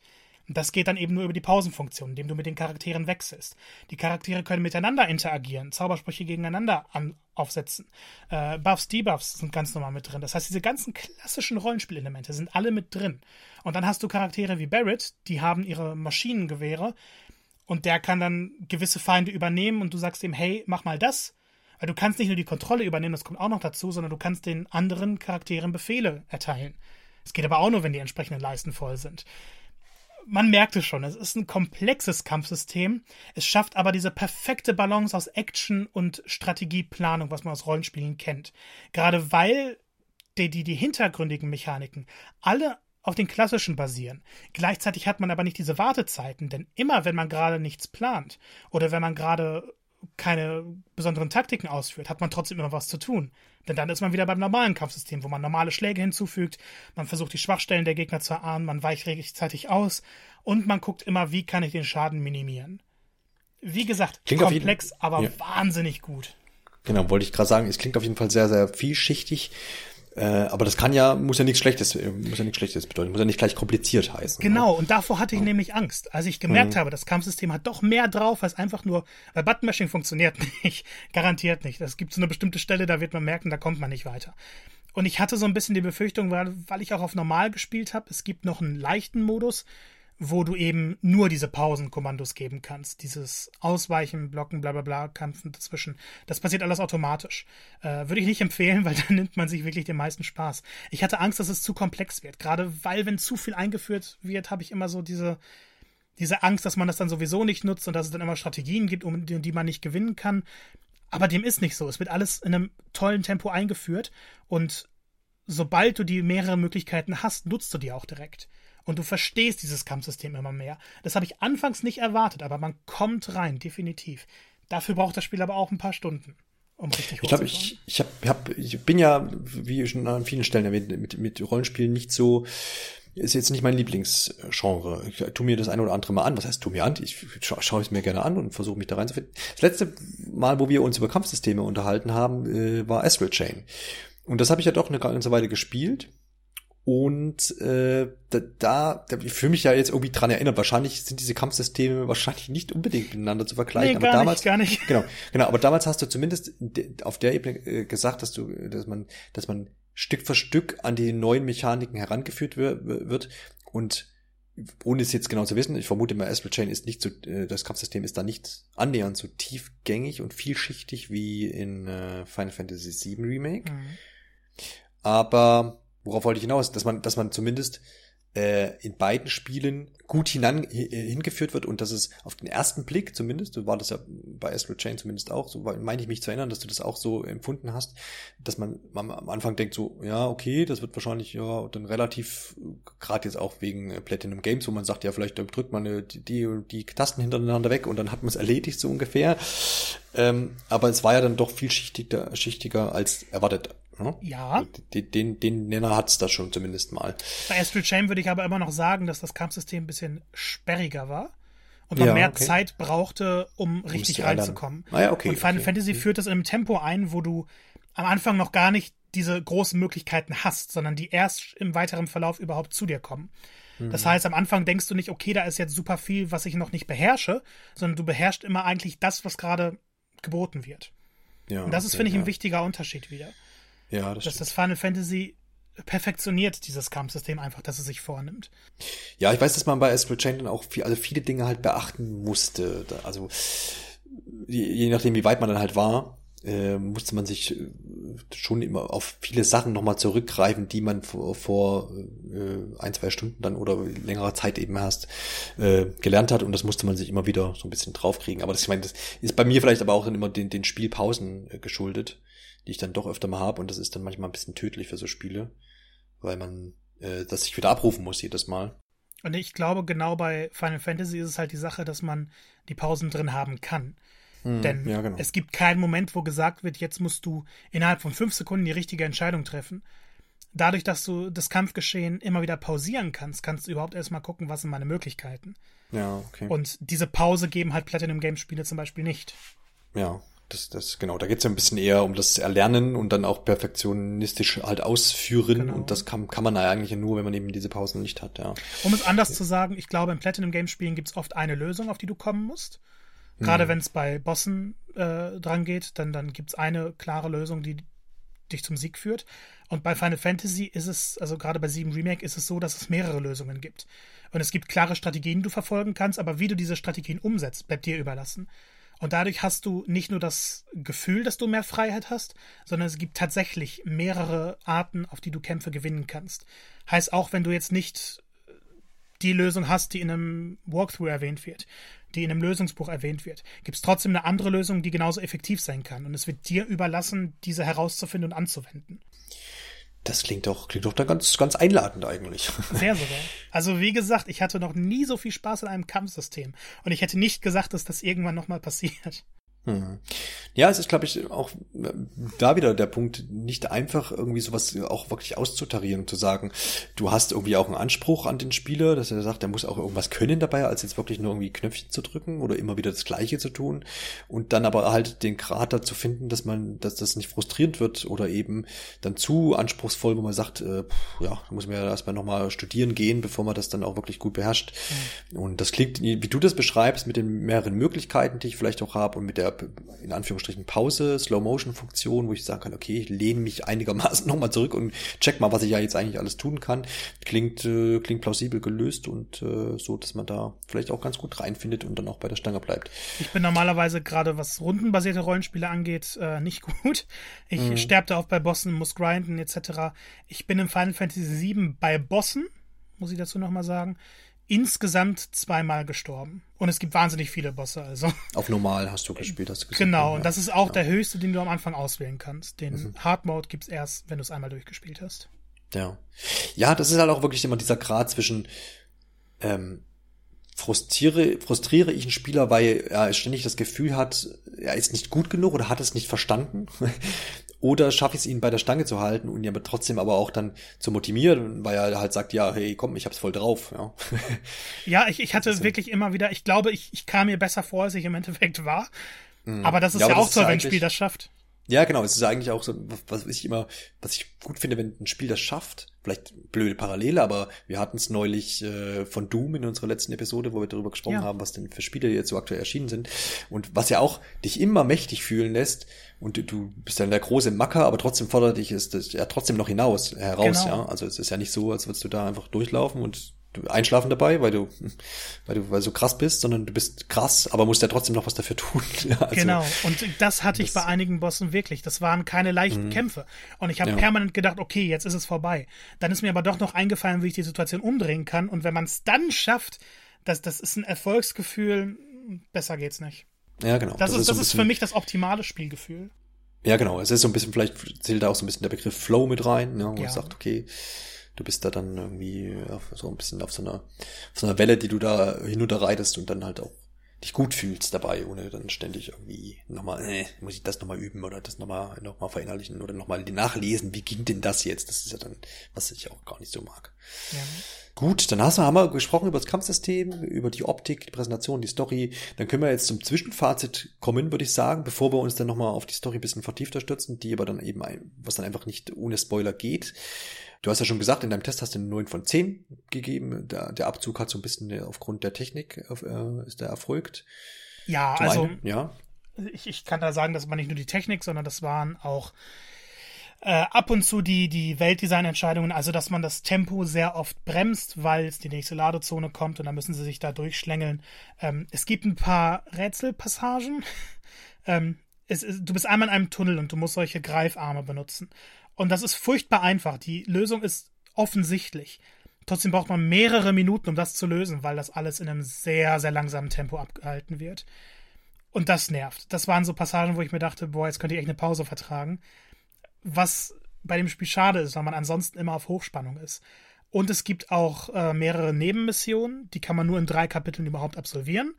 Das geht dann eben nur über die Pausenfunktion, indem du mit den Charakteren wechselst. Die Charaktere können miteinander interagieren, Zaubersprüche gegeneinander an, aufsetzen. Äh, Buffs, Debuffs sind ganz normal mit drin. Das heißt, diese ganzen klassischen Rollenspielelemente sind alle mit drin. Und dann hast du Charaktere wie Barrett, die haben ihre Maschinengewehre, und der kann dann gewisse Feinde übernehmen und du sagst ihm, hey, mach mal das. Weil du kannst nicht nur die Kontrolle übernehmen, das kommt auch noch dazu, sondern du kannst den anderen Charakteren Befehle erteilen. Es geht aber auch nur, wenn die entsprechenden Leisten voll sind. Man merkt es schon, es ist ein komplexes Kampfsystem. Es schafft aber diese perfekte Balance aus Action und Strategieplanung, was man aus Rollenspielen kennt. Gerade weil die, die, die hintergründigen Mechaniken alle auf den klassischen basieren. Gleichzeitig hat man aber nicht diese Wartezeiten, denn immer wenn man gerade nichts plant oder wenn man gerade keine besonderen Taktiken ausführt, hat man trotzdem immer was zu tun. Denn dann ist man wieder beim normalen Kampfsystem, wo man normale Schläge hinzufügt, man versucht die Schwachstellen der Gegner zu erahnen, man weicht rechtzeitig aus und man guckt immer, wie kann ich den Schaden minimieren. Wie gesagt, klingt komplex, aber ja. wahnsinnig gut. Genau, wollte ich gerade sagen, es klingt auf jeden Fall sehr, sehr vielschichtig. Äh, aber das kann ja, muss ja nichts Schlechtes, äh, muss ja nichts Schlechtes bedeuten, muss ja nicht gleich kompliziert heißen. Genau, ne? und davor hatte ich ja. nämlich Angst. Als ich gemerkt mhm. habe, das Kampfsystem hat doch mehr drauf als einfach nur, weil Buttonmashing funktioniert nicht. Garantiert nicht. Es gibt so eine bestimmte Stelle, da wird man merken, da kommt man nicht weiter. Und ich hatte so ein bisschen die Befürchtung, weil, weil ich auch auf normal gespielt habe, es gibt noch einen leichten Modus, wo du eben nur diese Pausenkommandos geben kannst. Dieses Ausweichen, Blocken, bla bla bla, Kämpfen dazwischen. Das passiert alles automatisch. Äh, würde ich nicht empfehlen, weil dann nimmt man sich wirklich den meisten Spaß. Ich hatte Angst, dass es zu komplex wird. Gerade weil, wenn zu viel eingeführt wird, habe ich immer so diese, diese Angst, dass man das dann sowieso nicht nutzt und dass es dann immer Strategien gibt, um die, die man nicht gewinnen kann. Aber dem ist nicht so. Es wird alles in einem tollen Tempo eingeführt und sobald du die mehrere Möglichkeiten hast, nutzt du die auch direkt. Und du verstehst dieses Kampfsystem immer mehr. Das habe ich anfangs nicht erwartet, aber man kommt rein, definitiv. Dafür braucht das Spiel aber auch ein paar Stunden. Um richtig ich glaube, ich, ich, hab, hab, ich bin ja, wie schon an vielen Stellen erwähnt, mit, mit Rollenspielen nicht so, ist jetzt nicht mein Lieblingsgenre. Ich tu mir das eine oder andere mal an. Was heißt, tu mir an? Ich scha schaue es mir gerne an und versuche mich da reinzufinden. Das letzte Mal, wo wir uns über Kampfsysteme unterhalten haben, äh, war Astral Chain. Und das habe ich ja doch eine ganze Weile gespielt. Und äh, da, da, ich fühle mich ja jetzt irgendwie dran erinnert, wahrscheinlich sind diese Kampfsysteme wahrscheinlich nicht unbedingt miteinander zu vergleichen. Nee, aber gar damals, nicht, gar nicht. Genau, genau, aber damals hast du zumindest auf der Ebene äh, gesagt, dass du, dass man, dass man Stück für Stück an die neuen Mechaniken herangeführt wird und ohne es jetzt genau zu wissen, ich vermute mal, Astral Chain ist nicht so, äh, das Kampfsystem ist da nicht annähernd so tiefgängig und vielschichtig wie in äh, Final Fantasy VII Remake. Mhm. Aber worauf wollte ich hinaus, dass man, dass man zumindest äh, in beiden Spielen gut hinan, hingeführt wird und dass es auf den ersten Blick zumindest, so war das ja bei Astral Chain zumindest auch, so meine ich mich zu erinnern, dass du das auch so empfunden hast, dass man, man am Anfang denkt so, ja, okay, das wird wahrscheinlich ja dann relativ, gerade jetzt auch wegen Platinum Games, wo man sagt, ja, vielleicht drückt man die, die, die Tasten hintereinander weg und dann hat man es erledigt, so ungefähr. Ähm, aber es war ja dann doch viel schichtiger, schichtiger als erwartet. Ne? Ja. Den, den, den Nenner hat's da schon zumindest mal. Bei Astral Chain würde ich aber immer noch sagen, dass das Kampfsystem ein bisschen sperriger war und man ja, mehr okay. Zeit brauchte, um richtig reinzukommen. Ah, ja, okay, und Final okay. Fantasy führt das in einem Tempo ein, wo du am Anfang noch gar nicht diese großen Möglichkeiten hast, sondern die erst im weiteren Verlauf überhaupt zu dir kommen. Mhm. Das heißt, am Anfang denkst du nicht, okay, da ist jetzt super viel, was ich noch nicht beherrsche, sondern du beherrschst immer eigentlich das, was gerade geboten wird. Ja, und das ist, finde ich, ein wichtiger Unterschied wieder. Ja, das dass das Final Fantasy perfektioniert dieses Kampfsystem einfach, dass es sich vornimmt. Ja, ich weiß, dass man bei Astral Chain dann auch viel, also viele Dinge halt beachten musste. Also je nachdem, wie weit man dann halt war, äh, musste man sich äh, schon immer auf viele Sachen nochmal zurückgreifen, die man vor, vor äh, ein, zwei Stunden dann oder längerer Zeit eben erst äh, gelernt hat und das musste man sich immer wieder so ein bisschen draufkriegen. Aber das, ich meine, das ist bei mir vielleicht aber auch dann immer den, den Spielpausen äh, geschuldet die ich dann doch öfter mal habe und das ist dann manchmal ein bisschen tödlich für so Spiele, weil man äh, das sich wieder abrufen muss jedes Mal. Und ich glaube, genau bei Final Fantasy ist es halt die Sache, dass man die Pausen drin haben kann. Hm, Denn ja, genau. es gibt keinen Moment, wo gesagt wird, jetzt musst du innerhalb von fünf Sekunden die richtige Entscheidung treffen. Dadurch, dass du das Kampfgeschehen immer wieder pausieren kannst, kannst du überhaupt erstmal gucken, was sind meine Möglichkeiten. Ja, okay. Und diese Pause geben halt Platinum Game Spiele zum Beispiel nicht. Ja, das, das, genau, da geht's ja ein bisschen eher um das Erlernen und dann auch perfektionistisch halt ausführen. Genau. Und das kann, kann man eigentlich nur, wenn man eben diese Pausen nicht hat, ja. Um es anders ja. zu sagen, ich glaube, in Platinum Game Spielen gibt's oft eine Lösung, auf die du kommen musst. Gerade hm. wenn es bei Bossen äh, dran geht, dann, dann gibt's eine klare Lösung, die dich zum Sieg führt. Und bei Final Fantasy ist es, also gerade bei 7 Remake, ist es so, dass es mehrere Lösungen gibt. Und es gibt klare Strategien, die du verfolgen kannst, aber wie du diese Strategien umsetzt, bleibt dir überlassen. Und dadurch hast du nicht nur das Gefühl, dass du mehr Freiheit hast, sondern es gibt tatsächlich mehrere Arten, auf die du Kämpfe gewinnen kannst. Heißt auch, wenn du jetzt nicht die Lösung hast, die in einem Walkthrough erwähnt wird, die in einem Lösungsbuch erwähnt wird, gibt es trotzdem eine andere Lösung, die genauso effektiv sein kann. Und es wird dir überlassen, diese herauszufinden und anzuwenden. Das klingt doch, klingt doch da ganz, ganz einladend eigentlich. Sehr sogar. Also wie gesagt, ich hatte noch nie so viel Spaß in einem Kampfsystem. Und ich hätte nicht gesagt, dass das irgendwann nochmal passiert. Hm. Ja, es ist, glaube ich, auch äh, da wieder der Punkt, nicht einfach irgendwie sowas auch wirklich auszutarieren und zu sagen, du hast irgendwie auch einen Anspruch an den Spieler, dass er sagt, er muss auch irgendwas können dabei, als jetzt wirklich nur irgendwie Knöpfchen zu drücken oder immer wieder das Gleiche zu tun und dann aber halt den Grad dazu finden, dass man, dass das nicht frustrierend wird oder eben dann zu anspruchsvoll, wo man sagt, äh, ja, muss man ja erstmal nochmal studieren gehen, bevor man das dann auch wirklich gut beherrscht. Mhm. Und das klingt, wie du das beschreibst, mit den mehreren Möglichkeiten, die ich vielleicht auch habe und mit der in Anführungsstrichen Pause, Slow-Motion-Funktion, wo ich sagen kann, okay, ich lehne mich einigermaßen nochmal zurück und check mal, was ich ja jetzt eigentlich alles tun kann. Klingt, äh, klingt plausibel gelöst und äh, so, dass man da vielleicht auch ganz gut reinfindet und dann auch bei der Stange bleibt. Ich bin normalerweise gerade, was rundenbasierte Rollenspiele angeht, äh, nicht gut. Ich mhm. sterbte auch bei Bossen, muss grinden etc. Ich bin im Final Fantasy VII bei Bossen, muss ich dazu nochmal sagen insgesamt zweimal gestorben. Und es gibt wahnsinnig viele Bosse, also. Auf normal hast du gespielt, hast du gesagt. Genau, und das ist auch ja. der höchste, den du am Anfang auswählen kannst. Den mhm. Hard Mode gibt's erst, wenn du es einmal durchgespielt hast. Ja. Ja, das ist halt auch wirklich immer dieser Grad zwischen ähm, frustriere, frustriere ich einen Spieler, weil er ständig das Gefühl hat, er ist nicht gut genug oder hat es nicht verstanden. Oder schaffe ich es ihn bei der Stange zu halten und ihn aber trotzdem aber auch dann zu motivieren, weil er halt sagt, ja, hey, komm, ich hab's voll drauf. Ja, ja ich, ich hatte wirklich immer wieder, ich glaube, ich, ich kam mir besser vor, als ich im Endeffekt war. Mhm. Aber das ist ja, ja auch so, wenn ein Spiel das schafft. Ja, genau. Es ist eigentlich auch so, was ich immer, was ich gut finde, wenn ein Spiel das schafft. Vielleicht blöde Parallele, aber wir hatten es neulich äh, von Doom in unserer letzten Episode, wo wir darüber gesprochen ja. haben, was denn für Spiele jetzt so aktuell erschienen sind. Und was ja auch dich immer mächtig fühlen lässt. Und du bist dann der große Macker, aber trotzdem fordert dich ist das ja trotzdem noch hinaus, heraus, genau. ja. Also es ist ja nicht so, als würdest du da einfach durchlaufen und einschlafen dabei, weil du, weil du, weil du so krass bist, sondern du bist krass, aber musst ja trotzdem noch was dafür tun. also, genau. Und das hatte ich bei einigen Bossen wirklich. Das waren keine leichten mhm. Kämpfe. Und ich habe ja. permanent gedacht, okay, jetzt ist es vorbei. Dann ist mir aber doch noch eingefallen, wie ich die Situation umdrehen kann. Und wenn man es dann schafft, das, das ist ein Erfolgsgefühl, besser geht's nicht. Ja, genau. Das, das ist, ist, das ist für mich das optimale Spielgefühl. Ja, genau. Es ist so ein bisschen, vielleicht zählt da auch so ein bisschen der Begriff Flow mit rein, ne, wo ja. man sagt, okay, du bist da dann irgendwie auf, so ein bisschen auf so einer, auf so einer Welle, die du da hinunter reitest und dann halt auch dich gut fühlst dabei, ohne dann ständig irgendwie nochmal, äh, muss ich das nochmal üben oder das nochmal noch mal verinnerlichen oder nochmal nachlesen, wie ging denn das jetzt? Das ist ja dann, was ich auch gar nicht so mag. Ja. Gut, dann hast du, haben wir gesprochen über das Kampfsystem, über die Optik, die Präsentation, die Story. Dann können wir jetzt zum Zwischenfazit kommen, würde ich sagen, bevor wir uns dann nochmal auf die Story ein bisschen vertiefter stürzen, die aber dann eben, ein, was dann einfach nicht ohne Spoiler geht. Du hast ja schon gesagt, in deinem Test hast du eine 9 von 10 gegeben. Der, der Abzug hat so ein bisschen aufgrund der Technik äh, ist der erfolgt. Ja, Zum also einen, ja. Ich, ich kann da sagen, das war nicht nur die Technik, sondern das waren auch äh, ab und zu die, die Weltdesign-Entscheidungen, also dass man das Tempo sehr oft bremst, weil es die nächste Ladezone kommt und dann müssen sie sich da durchschlängeln. Ähm, es gibt ein paar Rätselpassagen. ähm, es, es, du bist einmal in einem Tunnel und du musst solche Greifarme benutzen. Und das ist furchtbar einfach. Die Lösung ist offensichtlich. Trotzdem braucht man mehrere Minuten, um das zu lösen, weil das alles in einem sehr, sehr langsamen Tempo abgehalten wird. Und das nervt. Das waren so Passagen, wo ich mir dachte, boah, jetzt könnte ich echt eine Pause vertragen. Was bei dem Spiel schade ist, weil man ansonsten immer auf Hochspannung ist. Und es gibt auch äh, mehrere Nebenmissionen, die kann man nur in drei Kapiteln überhaupt absolvieren.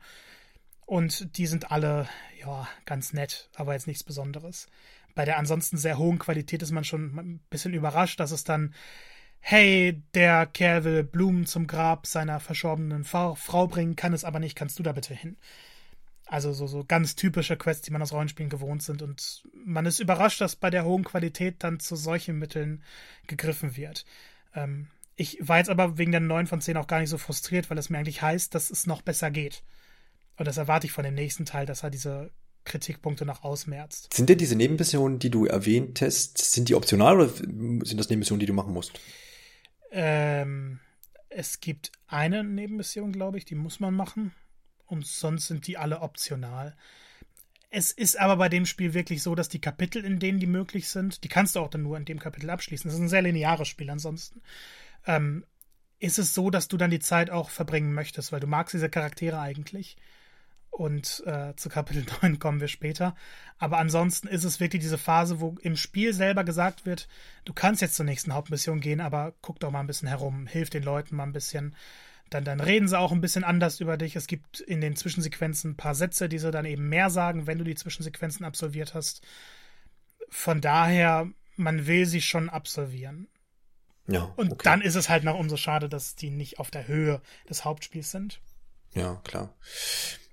Und die sind alle, ja, ganz nett, aber jetzt nichts Besonderes bei der ansonsten sehr hohen Qualität ist man schon ein bisschen überrascht, dass es dann, hey, der Kerl will Blumen zum Grab seiner verstorbenen Frau, bringen, kann es aber nicht, kannst du da bitte hin? Also so, so ganz typische Quests, die man aus Rollenspielen gewohnt sind. Und man ist überrascht, dass bei der hohen Qualität dann zu solchen Mitteln gegriffen wird. Ähm, ich war jetzt aber wegen der 9 von 10 auch gar nicht so frustriert, weil es mir eigentlich heißt, dass es noch besser geht. Und das erwarte ich von dem nächsten Teil, dass er diese Kritikpunkte noch ausmerzt. Sind denn diese Nebenmissionen, die du erwähnt hast, sind die optional oder sind das Nebenmissionen, die du machen musst? Ähm, es gibt eine Nebenmission, glaube ich, die muss man machen. Und sonst sind die alle optional. Es ist aber bei dem Spiel wirklich so, dass die Kapitel, in denen die möglich sind, die kannst du auch dann nur in dem Kapitel abschließen. Das ist ein sehr lineares Spiel ansonsten. Ähm, ist es so, dass du dann die Zeit auch verbringen möchtest, weil du magst diese Charaktere eigentlich und äh, zu Kapitel 9 kommen wir später. Aber ansonsten ist es wirklich diese Phase, wo im Spiel selber gesagt wird, du kannst jetzt zur nächsten Hauptmission gehen, aber guck doch mal ein bisschen herum, hilf den Leuten mal ein bisschen. Dann, dann reden sie auch ein bisschen anders über dich. Es gibt in den Zwischensequenzen ein paar Sätze, die sie dann eben mehr sagen, wenn du die Zwischensequenzen absolviert hast. Von daher, man will sie schon absolvieren. Ja. Und okay. dann ist es halt noch umso schade, dass die nicht auf der Höhe des Hauptspiels sind. Ja, klar.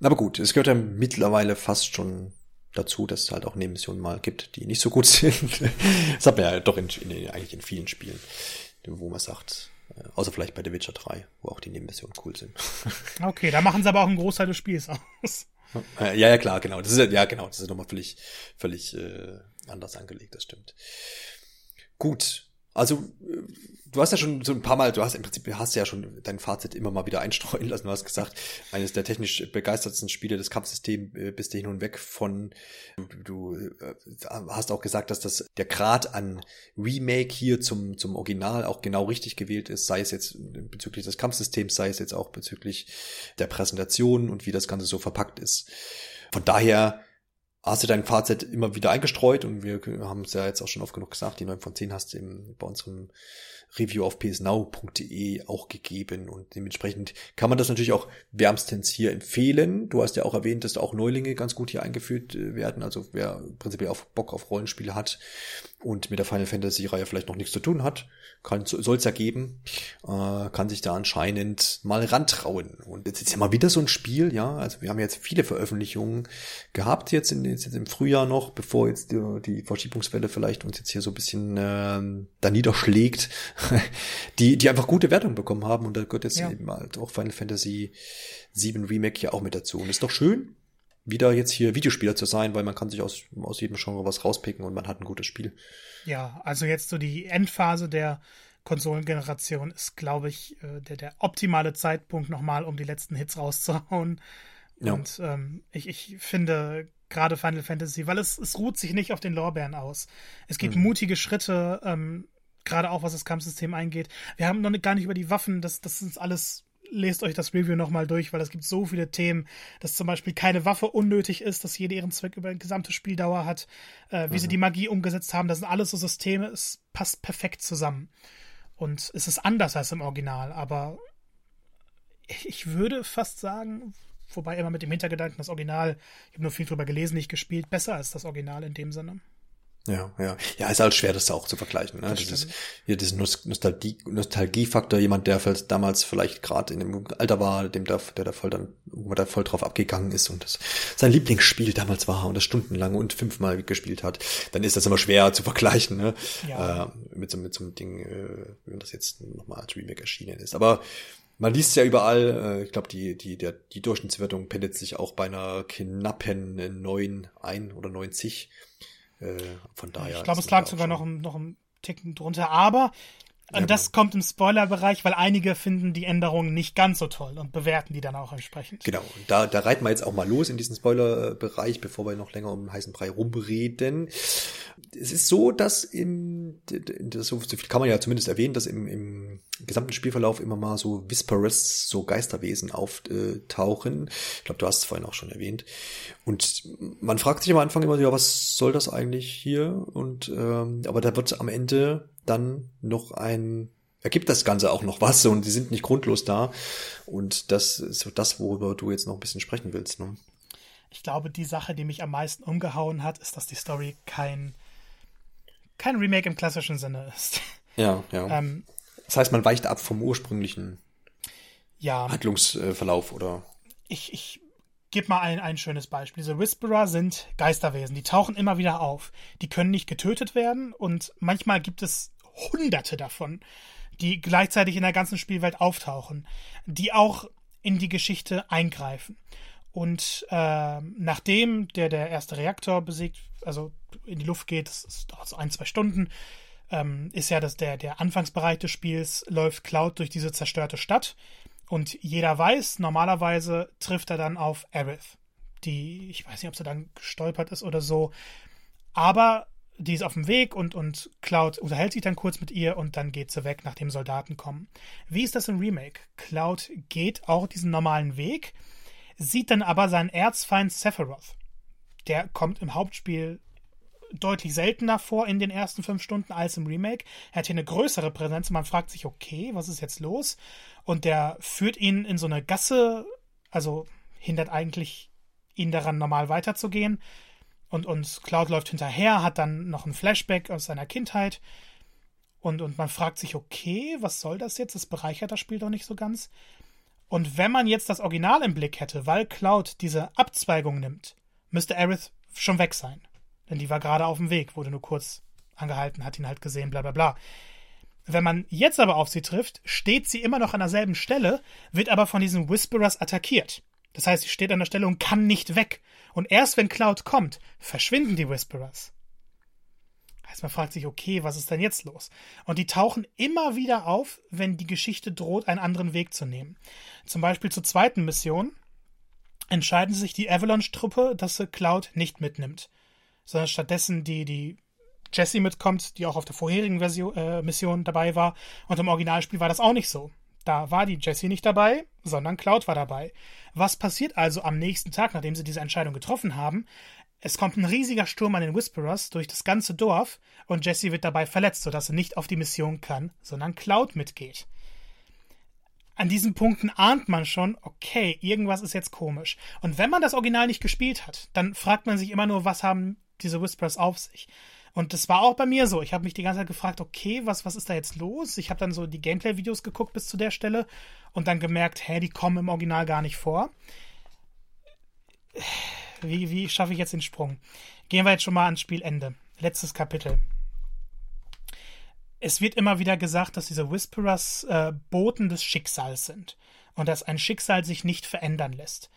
Aber gut, es gehört ja mittlerweile fast schon dazu, dass es halt auch Nebenmissionen mal gibt, die nicht so gut sind. das hat man ja doch in, in, eigentlich in vielen Spielen, wo man sagt, äh, außer vielleicht bei The Witcher 3, wo auch die Nebenmissionen cool sind. okay, da machen sie aber auch einen Großteil des Spiels aus. Ja, ja, klar, genau. Das ist ja, genau, das ist nochmal völlig, völlig äh, anders angelegt, das stimmt. Gut, also du hast ja schon so ein paar Mal, du hast im Prinzip, hast ja schon dein Fazit immer mal wieder einstreuen lassen. Du hast gesagt, eines der technisch begeistertsten Spiele des Kampfsystems äh, bist du hin und weg von, du, du äh, hast auch gesagt, dass das der Grad an Remake hier zum, zum Original auch genau richtig gewählt ist, sei es jetzt bezüglich des Kampfsystems, sei es jetzt auch bezüglich der Präsentation und wie das Ganze so verpackt ist. Von daher hast du dein Fazit immer wieder eingestreut und wir haben es ja jetzt auch schon oft genug gesagt, die 9 von 10 hast du im, bei unserem Review auf psnow.de auch gegeben und dementsprechend kann man das natürlich auch wärmstens hier empfehlen. Du hast ja auch erwähnt, dass auch Neulinge ganz gut hier eingeführt äh, werden, also wer prinzipiell auf Bock auf Rollenspiele hat und mit der Final Fantasy Reihe vielleicht noch nichts zu tun hat, kann soll es ja geben, äh, kann sich da anscheinend mal rantrauen. Und jetzt ist ja mal wieder so ein Spiel, ja, also wir haben jetzt viele Veröffentlichungen gehabt jetzt, in, jetzt im Frühjahr noch, bevor jetzt die, die Verschiebungswelle vielleicht uns jetzt hier so ein bisschen äh, da niederschlägt, die, die einfach gute Wertungen bekommen haben und da gehört jetzt ja. eben halt auch Final Fantasy 7 Remake hier auch mit dazu. Und ist doch schön, wieder jetzt hier Videospieler zu sein, weil man kann sich aus, aus jedem Genre was rauspicken und man hat ein gutes Spiel. Ja, also jetzt so die Endphase der Konsolengeneration ist, glaube ich, äh, der, der optimale Zeitpunkt nochmal, um die letzten Hits rauszuhauen. Ja. Und ähm, ich, ich finde gerade Final Fantasy, weil es, es ruht sich nicht auf den Lorbeeren aus. Es geht mhm. mutige Schritte, ähm, gerade auch was das Kampfsystem eingeht. Wir haben noch gar nicht über die Waffen, das, das ist alles lest euch das Review nochmal durch, weil es gibt so viele Themen, dass zum Beispiel keine Waffe unnötig ist, dass jede ihren Zweck über die gesamte Spieldauer hat, äh, wie mhm. sie die Magie umgesetzt haben. Das sind alles so Systeme, es passt perfekt zusammen. Und es ist anders als im Original, aber ich würde fast sagen, wobei immer mit dem Hintergedanken, das Original, ich habe nur viel drüber gelesen, nicht gespielt, besser als das Original in dem Sinne. Ja, ja. Ja, ist halt schwer, das auch zu vergleichen. Ne? Das Dieses, hier diesen Nostalgie, Nostalgiefaktor, jemand, der damals vielleicht gerade in dem Alter war, dem da, der da voll dann, wo man da voll drauf abgegangen ist und das sein Lieblingsspiel damals war und das stundenlang und fünfmal gespielt hat, dann ist das immer schwer zu vergleichen, ne? Ja. Äh, mit so, mit so einem Ding, äh, wenn das jetzt nochmal als Remake erschienen ist. Aber man liest ja überall, äh, ich glaube, die, die, der, die Durchschnittswertung pendelt sich auch bei einer knappen 9 ein oder 90. Äh, von daher. Ich glaube, es lag sogar noch, noch ein Ticken drunter, aber und ja, das kommt im Spoilerbereich, weil einige finden die Änderungen nicht ganz so toll und bewerten die dann auch entsprechend. Genau, und da, da reiten wir jetzt auch mal los in diesen Spoilerbereich, bevor wir noch länger um den heißen Brei rumreden. Es ist so, dass im, das, so viel kann man ja zumindest erwähnen, dass im, im gesamten Spielverlauf immer mal so Whisperers, so Geisterwesen auftauchen. Ich glaube, du hast es vorhin auch schon erwähnt. Und man fragt sich am Anfang immer, ja, was soll das eigentlich hier? Und ähm, aber da wird am Ende dann noch ein ergibt das Ganze auch noch was und die sind nicht grundlos da. Und das ist so das, worüber du jetzt noch ein bisschen sprechen willst. Ne? Ich glaube, die Sache, die mich am meisten umgehauen hat, ist, dass die Story kein, kein Remake im klassischen Sinne ist. Ja, ja. Ähm, das heißt, man weicht ab vom ursprünglichen ja, Handlungsverlauf, oder? Ich, ich gebe mal ein, ein schönes Beispiel. Diese Whisperer sind Geisterwesen, die tauchen immer wieder auf. Die können nicht getötet werden und manchmal gibt es hunderte davon, die gleichzeitig in der ganzen Spielwelt auftauchen, die auch in die Geschichte eingreifen. Und äh, nachdem der, der erste Reaktor besiegt, also in die Luft geht, das dauert so ein, zwei Stunden, ähm, ist ja das, der, der Anfangsbereich des Spiels, läuft Cloud durch diese zerstörte Stadt. Und jeder weiß, normalerweise trifft er dann auf Aerith. Die, ich weiß nicht, ob sie dann gestolpert ist oder so. Aber die ist auf dem Weg und, und Cloud unterhält sich dann kurz mit ihr und dann geht sie weg, nachdem Soldaten kommen. Wie ist das im Remake? Cloud geht auch diesen normalen Weg, sieht dann aber seinen Erzfeind Sephiroth. Der kommt im Hauptspiel deutlich seltener vor in den ersten fünf Stunden als im Remake. Er hat hier eine größere Präsenz. Man fragt sich, okay, was ist jetzt los? Und der führt ihn in so eine Gasse, also hindert eigentlich ihn daran, normal weiterzugehen. Und, und Cloud läuft hinterher, hat dann noch ein Flashback aus seiner Kindheit. Und, und man fragt sich, okay, was soll das jetzt? Das bereichert das Spiel doch nicht so ganz. Und wenn man jetzt das Original im Blick hätte, weil Cloud diese Abzweigung nimmt, müsste Aerith schon weg sein. Denn die war gerade auf dem Weg, wurde nur kurz angehalten, hat ihn halt gesehen, bla bla bla. Wenn man jetzt aber auf sie trifft, steht sie immer noch an derselben Stelle, wird aber von diesen Whisperers attackiert. Das heißt, sie steht an der Stelle und kann nicht weg. Und erst wenn Cloud kommt, verschwinden die Whisperers. Heißt, man fragt sich, okay, was ist denn jetzt los? Und die tauchen immer wieder auf, wenn die Geschichte droht, einen anderen Weg zu nehmen. Zum Beispiel zur zweiten Mission entscheiden sich die Avalanche-Truppe, dass sie Cloud nicht mitnimmt sondern stattdessen die, die Jessie mitkommt, die auch auf der vorherigen Version, äh, Mission dabei war. Und im Originalspiel war das auch nicht so. Da war die Jessie nicht dabei, sondern Cloud war dabei. Was passiert also am nächsten Tag, nachdem sie diese Entscheidung getroffen haben? Es kommt ein riesiger Sturm an den Whisperers durch das ganze Dorf und Jessie wird dabei verletzt, sodass sie nicht auf die Mission kann, sondern Cloud mitgeht. An diesen Punkten ahnt man schon, okay, irgendwas ist jetzt komisch. Und wenn man das Original nicht gespielt hat, dann fragt man sich immer nur, was haben diese Whispers auf sich. Und das war auch bei mir so. Ich habe mich die ganze Zeit gefragt, okay, was, was ist da jetzt los? Ich habe dann so die Gameplay-Videos geguckt bis zu der Stelle und dann gemerkt, hä, die kommen im Original gar nicht vor. Wie, wie schaffe ich jetzt den Sprung? Gehen wir jetzt schon mal ans Spielende. Letztes Kapitel. Es wird immer wieder gesagt, dass diese Whisperers äh, Boten des Schicksals sind und dass ein Schicksal sich nicht verändern lässt.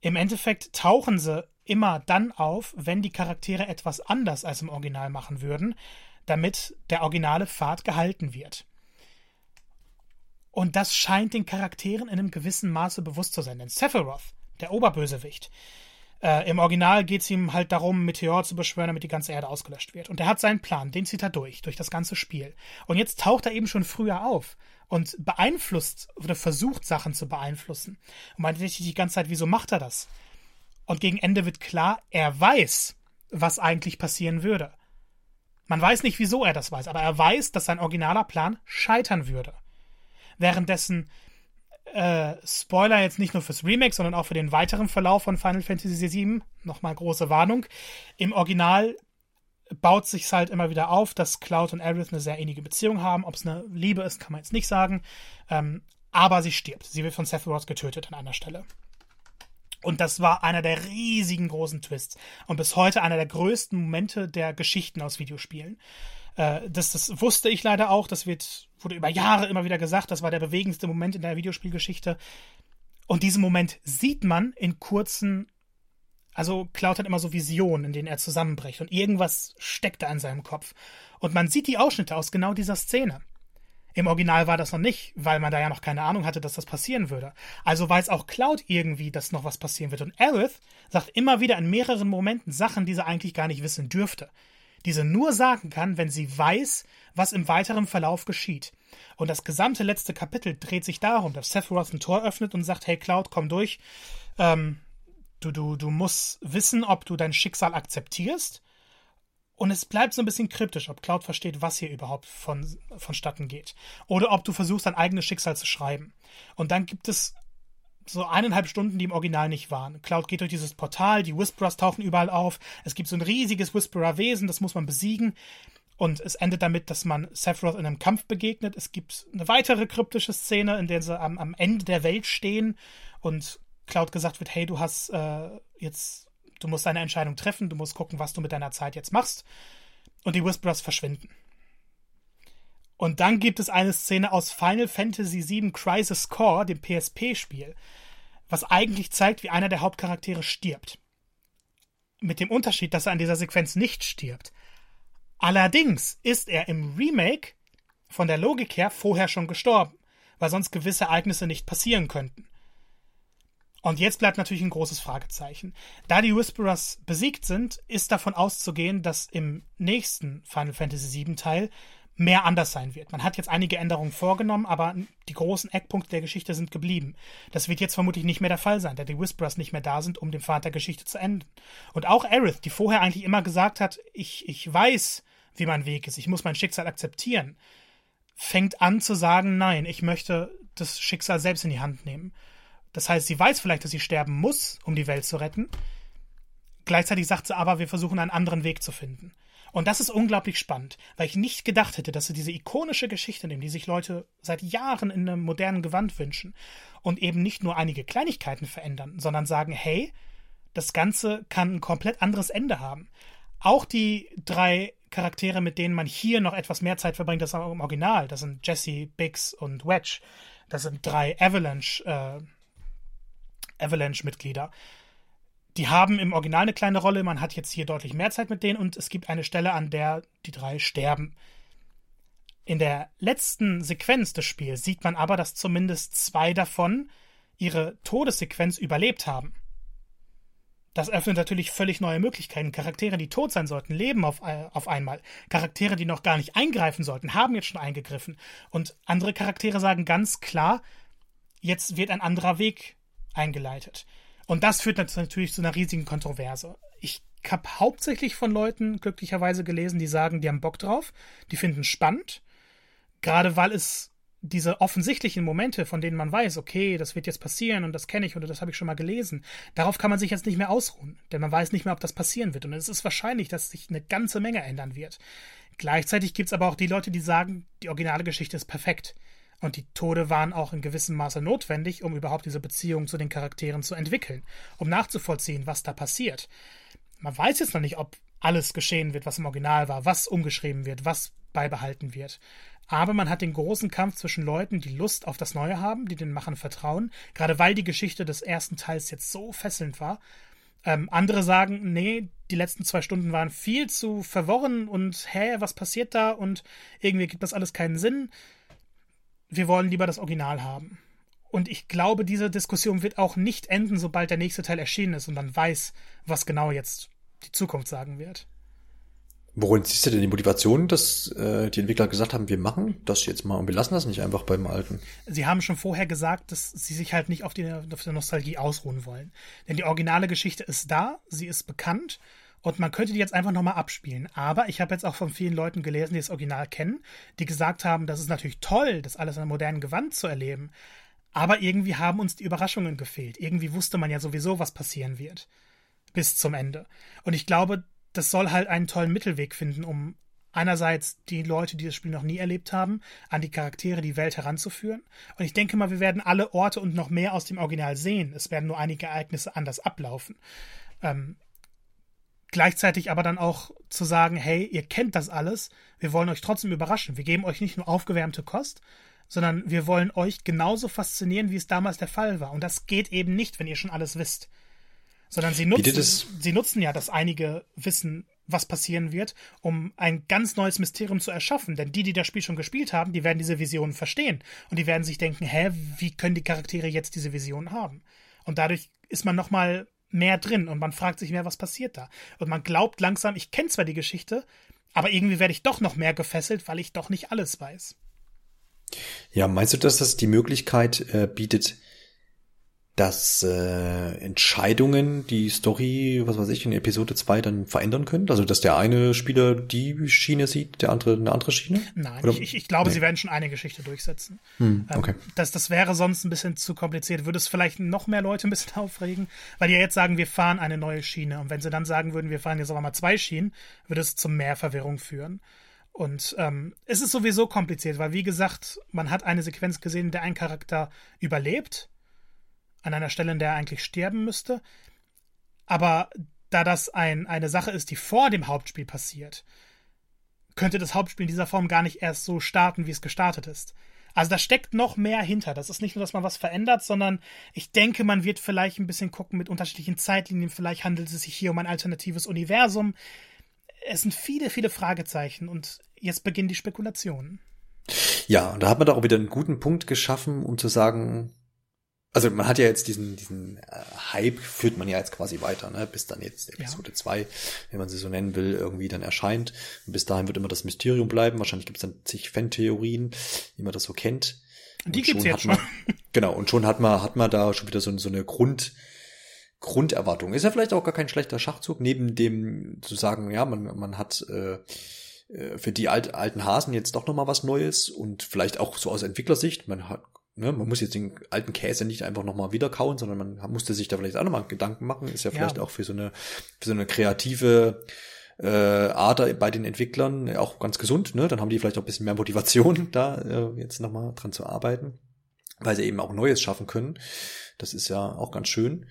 Im Endeffekt tauchen sie immer dann auf, wenn die Charaktere etwas anders als im Original machen würden, damit der originale Pfad gehalten wird. Und das scheint den Charakteren in einem gewissen Maße bewusst zu sein. Denn Sephiroth, der Oberbösewicht, äh, im Original geht es ihm halt darum, Meteor zu beschwören, damit die ganze Erde ausgelöscht wird. Und er hat seinen Plan, den zieht er durch, durch das ganze Spiel. Und jetzt taucht er eben schon früher auf und beeinflusst oder versucht Sachen zu beeinflussen. Und man denkt sich die ganze Zeit, wieso macht er das? Und gegen Ende wird klar, er weiß, was eigentlich passieren würde. Man weiß nicht, wieso er das weiß, aber er weiß, dass sein originaler Plan scheitern würde. Währenddessen äh, Spoiler jetzt nicht nur fürs Remake, sondern auch für den weiteren Verlauf von Final Fantasy VII, nochmal große Warnung. Im Original baut sich halt immer wieder auf, dass Cloud und Aerith eine sehr ähnliche Beziehung haben. Ob es eine Liebe ist, kann man jetzt nicht sagen. Ähm, aber sie stirbt. Sie wird von Sephiroth getötet an einer Stelle. Und das war einer der riesigen großen Twists. Und bis heute einer der größten Momente der Geschichten aus Videospielen. Äh, das, das wusste ich leider auch. Das wird, wurde über Jahre immer wieder gesagt. Das war der bewegendste Moment in der Videospielgeschichte. Und diesen Moment sieht man in kurzen. Also Cloud hat immer so Visionen, in denen er zusammenbricht. Und irgendwas steckt da in seinem Kopf. Und man sieht die Ausschnitte aus genau dieser Szene. Im Original war das noch nicht, weil man da ja noch keine Ahnung hatte, dass das passieren würde. Also weiß auch Cloud irgendwie, dass noch was passieren wird. Und Aerith sagt immer wieder in mehreren Momenten Sachen, die sie eigentlich gar nicht wissen dürfte. Die sie nur sagen kann, wenn sie weiß, was im weiteren Verlauf geschieht. Und das gesamte letzte Kapitel dreht sich darum, dass Sephiroth ein Tor öffnet und sagt, hey Cloud, komm durch. Ähm, du, du, du musst wissen, ob du dein Schicksal akzeptierst und es bleibt so ein bisschen kryptisch, ob Cloud versteht, was hier überhaupt von, vonstatten geht. Oder ob du versuchst, dein eigenes Schicksal zu schreiben. Und dann gibt es so eineinhalb Stunden, die im Original nicht waren. Cloud geht durch dieses Portal, die Whisperers tauchen überall auf. Es gibt so ein riesiges Whisperer-Wesen, das muss man besiegen. Und es endet damit, dass man Sephiroth in einem Kampf begegnet. Es gibt eine weitere kryptische Szene, in der sie am, am Ende der Welt stehen und Cloud gesagt wird, hey, du hast äh, jetzt Du musst deine Entscheidung treffen, du musst gucken, was du mit deiner Zeit jetzt machst. Und die Whisperers verschwinden. Und dann gibt es eine Szene aus Final Fantasy VII Crisis Core, dem PSP-Spiel, was eigentlich zeigt, wie einer der Hauptcharaktere stirbt. Mit dem Unterschied, dass er an dieser Sequenz nicht stirbt. Allerdings ist er im Remake von der Logik her vorher schon gestorben, weil sonst gewisse Ereignisse nicht passieren könnten. Und jetzt bleibt natürlich ein großes Fragezeichen. Da die Whisperers besiegt sind, ist davon auszugehen, dass im nächsten Final Fantasy VII Teil mehr anders sein wird. Man hat jetzt einige Änderungen vorgenommen, aber die großen Eckpunkte der Geschichte sind geblieben. Das wird jetzt vermutlich nicht mehr der Fall sein, da die Whisperers nicht mehr da sind, um den Pfad der Geschichte zu enden. Und auch Aerith, die vorher eigentlich immer gesagt hat, ich, ich weiß, wie mein Weg ist, ich muss mein Schicksal akzeptieren, fängt an zu sagen, nein, ich möchte das Schicksal selbst in die Hand nehmen. Das heißt, sie weiß vielleicht, dass sie sterben muss, um die Welt zu retten. Gleichzeitig sagt sie aber, wir versuchen einen anderen Weg zu finden. Und das ist unglaublich spannend, weil ich nicht gedacht hätte, dass sie diese ikonische Geschichte nehmen, die sich Leute seit Jahren in einem modernen Gewand wünschen und eben nicht nur einige Kleinigkeiten verändern, sondern sagen, hey, das Ganze kann ein komplett anderes Ende haben. Auch die drei Charaktere, mit denen man hier noch etwas mehr Zeit verbringt als im Original, das sind Jesse, Biggs und Wedge. Das sind drei Avalanche äh, Avalanche-Mitglieder. Die haben im Original eine kleine Rolle, man hat jetzt hier deutlich mehr Zeit mit denen und es gibt eine Stelle, an der die drei sterben. In der letzten Sequenz des Spiels sieht man aber, dass zumindest zwei davon ihre Todessequenz überlebt haben. Das öffnet natürlich völlig neue Möglichkeiten. Charaktere, die tot sein sollten, leben auf, äh, auf einmal. Charaktere, die noch gar nicht eingreifen sollten, haben jetzt schon eingegriffen. Und andere Charaktere sagen ganz klar, jetzt wird ein anderer Weg eingeleitet. Und das führt natürlich zu einer riesigen Kontroverse. Ich habe hauptsächlich von Leuten glücklicherweise gelesen, die sagen, die haben Bock drauf, die finden es spannend, gerade weil es diese offensichtlichen Momente, von denen man weiß, okay, das wird jetzt passieren und das kenne ich oder das habe ich schon mal gelesen, darauf kann man sich jetzt nicht mehr ausruhen, denn man weiß nicht mehr, ob das passieren wird. Und es ist wahrscheinlich, dass sich eine ganze Menge ändern wird. Gleichzeitig gibt es aber auch die Leute, die sagen, die originale Geschichte ist perfekt. Und die Tode waren auch in gewissem Maße notwendig, um überhaupt diese Beziehung zu den Charakteren zu entwickeln, um nachzuvollziehen, was da passiert. Man weiß jetzt noch nicht, ob alles geschehen wird, was im Original war, was umgeschrieben wird, was beibehalten wird. Aber man hat den großen Kampf zwischen Leuten, die Lust auf das Neue haben, die den Machern vertrauen, gerade weil die Geschichte des ersten Teils jetzt so fesselnd war. Ähm, andere sagen, nee, die letzten zwei Stunden waren viel zu verworren und hä, was passiert da und irgendwie gibt das alles keinen Sinn wir wollen lieber das Original haben. Und ich glaube, diese Diskussion wird auch nicht enden, sobald der nächste Teil erschienen ist und man weiß, was genau jetzt die Zukunft sagen wird. Worin siehst du denn die Motivation, dass äh, die Entwickler gesagt haben, wir machen das jetzt mal und wir lassen das nicht einfach beim Alten? Sie haben schon vorher gesagt, dass sie sich halt nicht auf, die, auf der Nostalgie ausruhen wollen. Denn die originale Geschichte ist da, sie ist bekannt und man könnte die jetzt einfach nochmal abspielen. Aber ich habe jetzt auch von vielen Leuten gelesen, die das Original kennen, die gesagt haben, das ist natürlich toll, das alles in einem modernen Gewand zu erleben. Aber irgendwie haben uns die Überraschungen gefehlt. Irgendwie wusste man ja sowieso, was passieren wird. Bis zum Ende. Und ich glaube, das soll halt einen tollen Mittelweg finden, um einerseits die Leute, die das Spiel noch nie erlebt haben, an die Charaktere, die Welt heranzuführen. Und ich denke mal, wir werden alle Orte und noch mehr aus dem Original sehen. Es werden nur einige Ereignisse anders ablaufen. Ähm, gleichzeitig aber dann auch zu sagen, hey, ihr kennt das alles, wir wollen euch trotzdem überraschen. Wir geben euch nicht nur aufgewärmte Kost, sondern wir wollen euch genauso faszinieren, wie es damals der Fall war. Und das geht eben nicht, wenn ihr schon alles wisst sondern sie nutzen, sie nutzen ja, dass einige wissen, was passieren wird, um ein ganz neues Mysterium zu erschaffen. Denn die, die das Spiel schon gespielt haben, die werden diese Visionen verstehen. Und die werden sich denken, hä, wie können die Charaktere jetzt diese Visionen haben? Und dadurch ist man nochmal mehr drin und man fragt sich mehr, was passiert da. Und man glaubt langsam, ich kenne zwar die Geschichte, aber irgendwie werde ich doch noch mehr gefesselt, weil ich doch nicht alles weiß. Ja, meinst du, dass das die Möglichkeit äh, bietet, dass äh, Entscheidungen die Story, was weiß ich, in Episode 2 dann verändern können? Also dass der eine Spieler die Schiene sieht, der andere eine andere Schiene? Nein, Oder? ich, ich glaube, nee. sie werden schon eine Geschichte durchsetzen. Hm, ähm, okay. Ähm, das, das wäre sonst ein bisschen zu kompliziert. Würde es vielleicht noch mehr Leute ein bisschen aufregen, weil die ja jetzt sagen, wir fahren eine neue Schiene. Und wenn sie dann sagen würden, wir fahren jetzt aber mal zwei Schienen, würde es zu mehr Verwirrung führen. Und ähm, es ist sowieso kompliziert, weil wie gesagt, man hat eine Sequenz gesehen, in der ein Charakter überlebt an einer Stelle, in der er eigentlich sterben müsste. Aber da das ein, eine Sache ist, die vor dem Hauptspiel passiert, könnte das Hauptspiel in dieser Form gar nicht erst so starten, wie es gestartet ist. Also da steckt noch mehr hinter. Das ist nicht nur, dass man was verändert, sondern ich denke, man wird vielleicht ein bisschen gucken mit unterschiedlichen Zeitlinien. Vielleicht handelt es sich hier um ein alternatives Universum. Es sind viele, viele Fragezeichen und jetzt beginnen die Spekulationen. Ja, und da hat man doch auch wieder einen guten Punkt geschaffen, um zu sagen, also man hat ja jetzt diesen, diesen äh, Hype, führt man ja jetzt quasi weiter, ne? bis dann jetzt Episode 2, ja. wenn man sie so nennen will, irgendwie dann erscheint. Und bis dahin wird immer das Mysterium bleiben. Wahrscheinlich gibt es dann zig Fan-Theorien, wie man das so kennt. Und die und gibt's jetzt man, schon. Genau, und schon hat man, hat man da schon wieder so, so eine Grund, Grunderwartung. Ist ja vielleicht auch gar kein schlechter Schachzug, neben dem zu sagen, ja, man, man hat äh, äh für die alt, alten Hasen jetzt doch nochmal was Neues und vielleicht auch so aus Entwicklersicht. Man hat, ne, man muss jetzt den alten Käse nicht einfach nochmal wieder kauen, sondern man musste sich da vielleicht auch nochmal Gedanken machen. Ist ja vielleicht ja. auch für so eine, für so eine kreative äh, Ader bei den Entwicklern auch ganz gesund, ne? Dann haben die vielleicht auch ein bisschen mehr Motivation, da äh, jetzt nochmal dran zu arbeiten, weil sie eben auch Neues schaffen können. Das ist ja auch ganz schön.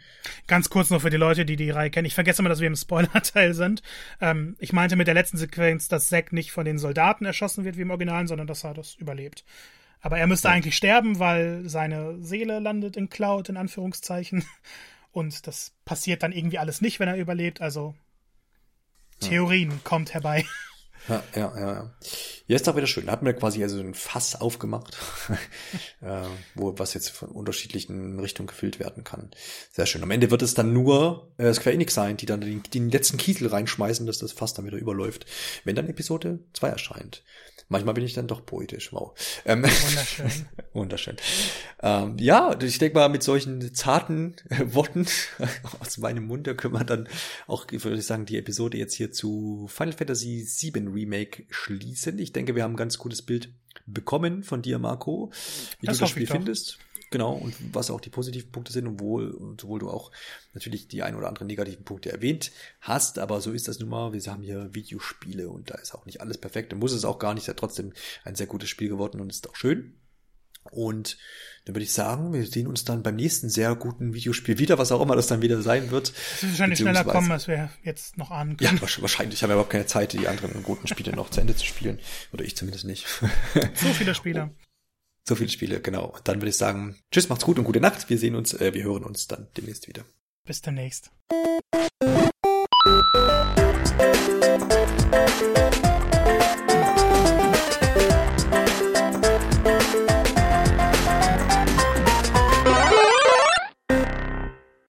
Ganz kurz noch für die Leute, die die Reihe kennen. Ich vergesse immer, dass wir im Spoiler-Teil sind. Ähm, ich meinte mit der letzten Sequenz, dass Zack nicht von den Soldaten erschossen wird wie im Original, sondern dass er das überlebt. Aber er müsste ja. eigentlich sterben, weil seine Seele landet in Cloud, in Anführungszeichen. Und das passiert dann irgendwie alles nicht, wenn er überlebt. Also Theorien ja. kommt herbei. Ja, ja, ja. ja. Ja, ist doch wieder schön. Da hat man quasi also ein Fass aufgemacht, äh, wo was jetzt von unterschiedlichen Richtungen gefüllt werden kann. Sehr schön. Am Ende wird es dann nur äh, Square Enix sein, die dann den, den letzten Kiesel reinschmeißen, dass das Fass dann wieder überläuft, wenn dann Episode 2 erscheint. Manchmal bin ich dann doch poetisch. Wow. Ähm, wunderschön. wunderschön. Ähm, ja, ich denke mal, mit solchen zarten äh, Worten aus meinem Munde können wir dann auch, würde ich sagen, die Episode jetzt hier zu Final Fantasy VII Remake schließen. Ich denke, wir haben ein ganz gutes Bild bekommen von dir, Marco, wie das du das Spiel findest. Genau, und was auch die positiven Punkte sind, obwohl, obwohl du auch natürlich die ein oder anderen negativen Punkte erwähnt hast, aber so ist das nun mal. Wir haben hier Videospiele und da ist auch nicht alles perfekt. Da muss es auch gar nicht, ist ja trotzdem ein sehr gutes Spiel geworden und ist auch schön. Und dann würde ich sagen, wir sehen uns dann beim nächsten sehr guten Videospiel wieder, was auch immer das dann wieder sein wird. Es wird wahrscheinlich schneller kommen, als wir jetzt noch ahnen können. Ja, wahrscheinlich. Ich habe überhaupt keine Zeit, die anderen guten Spiele noch zu Ende zu spielen. Oder ich zumindest nicht. So viele Spiele. So viele Spiele, genau. Und dann würde ich sagen, tschüss, macht's gut und gute Nacht. Wir sehen uns, äh, wir hören uns dann demnächst wieder. Bis demnächst.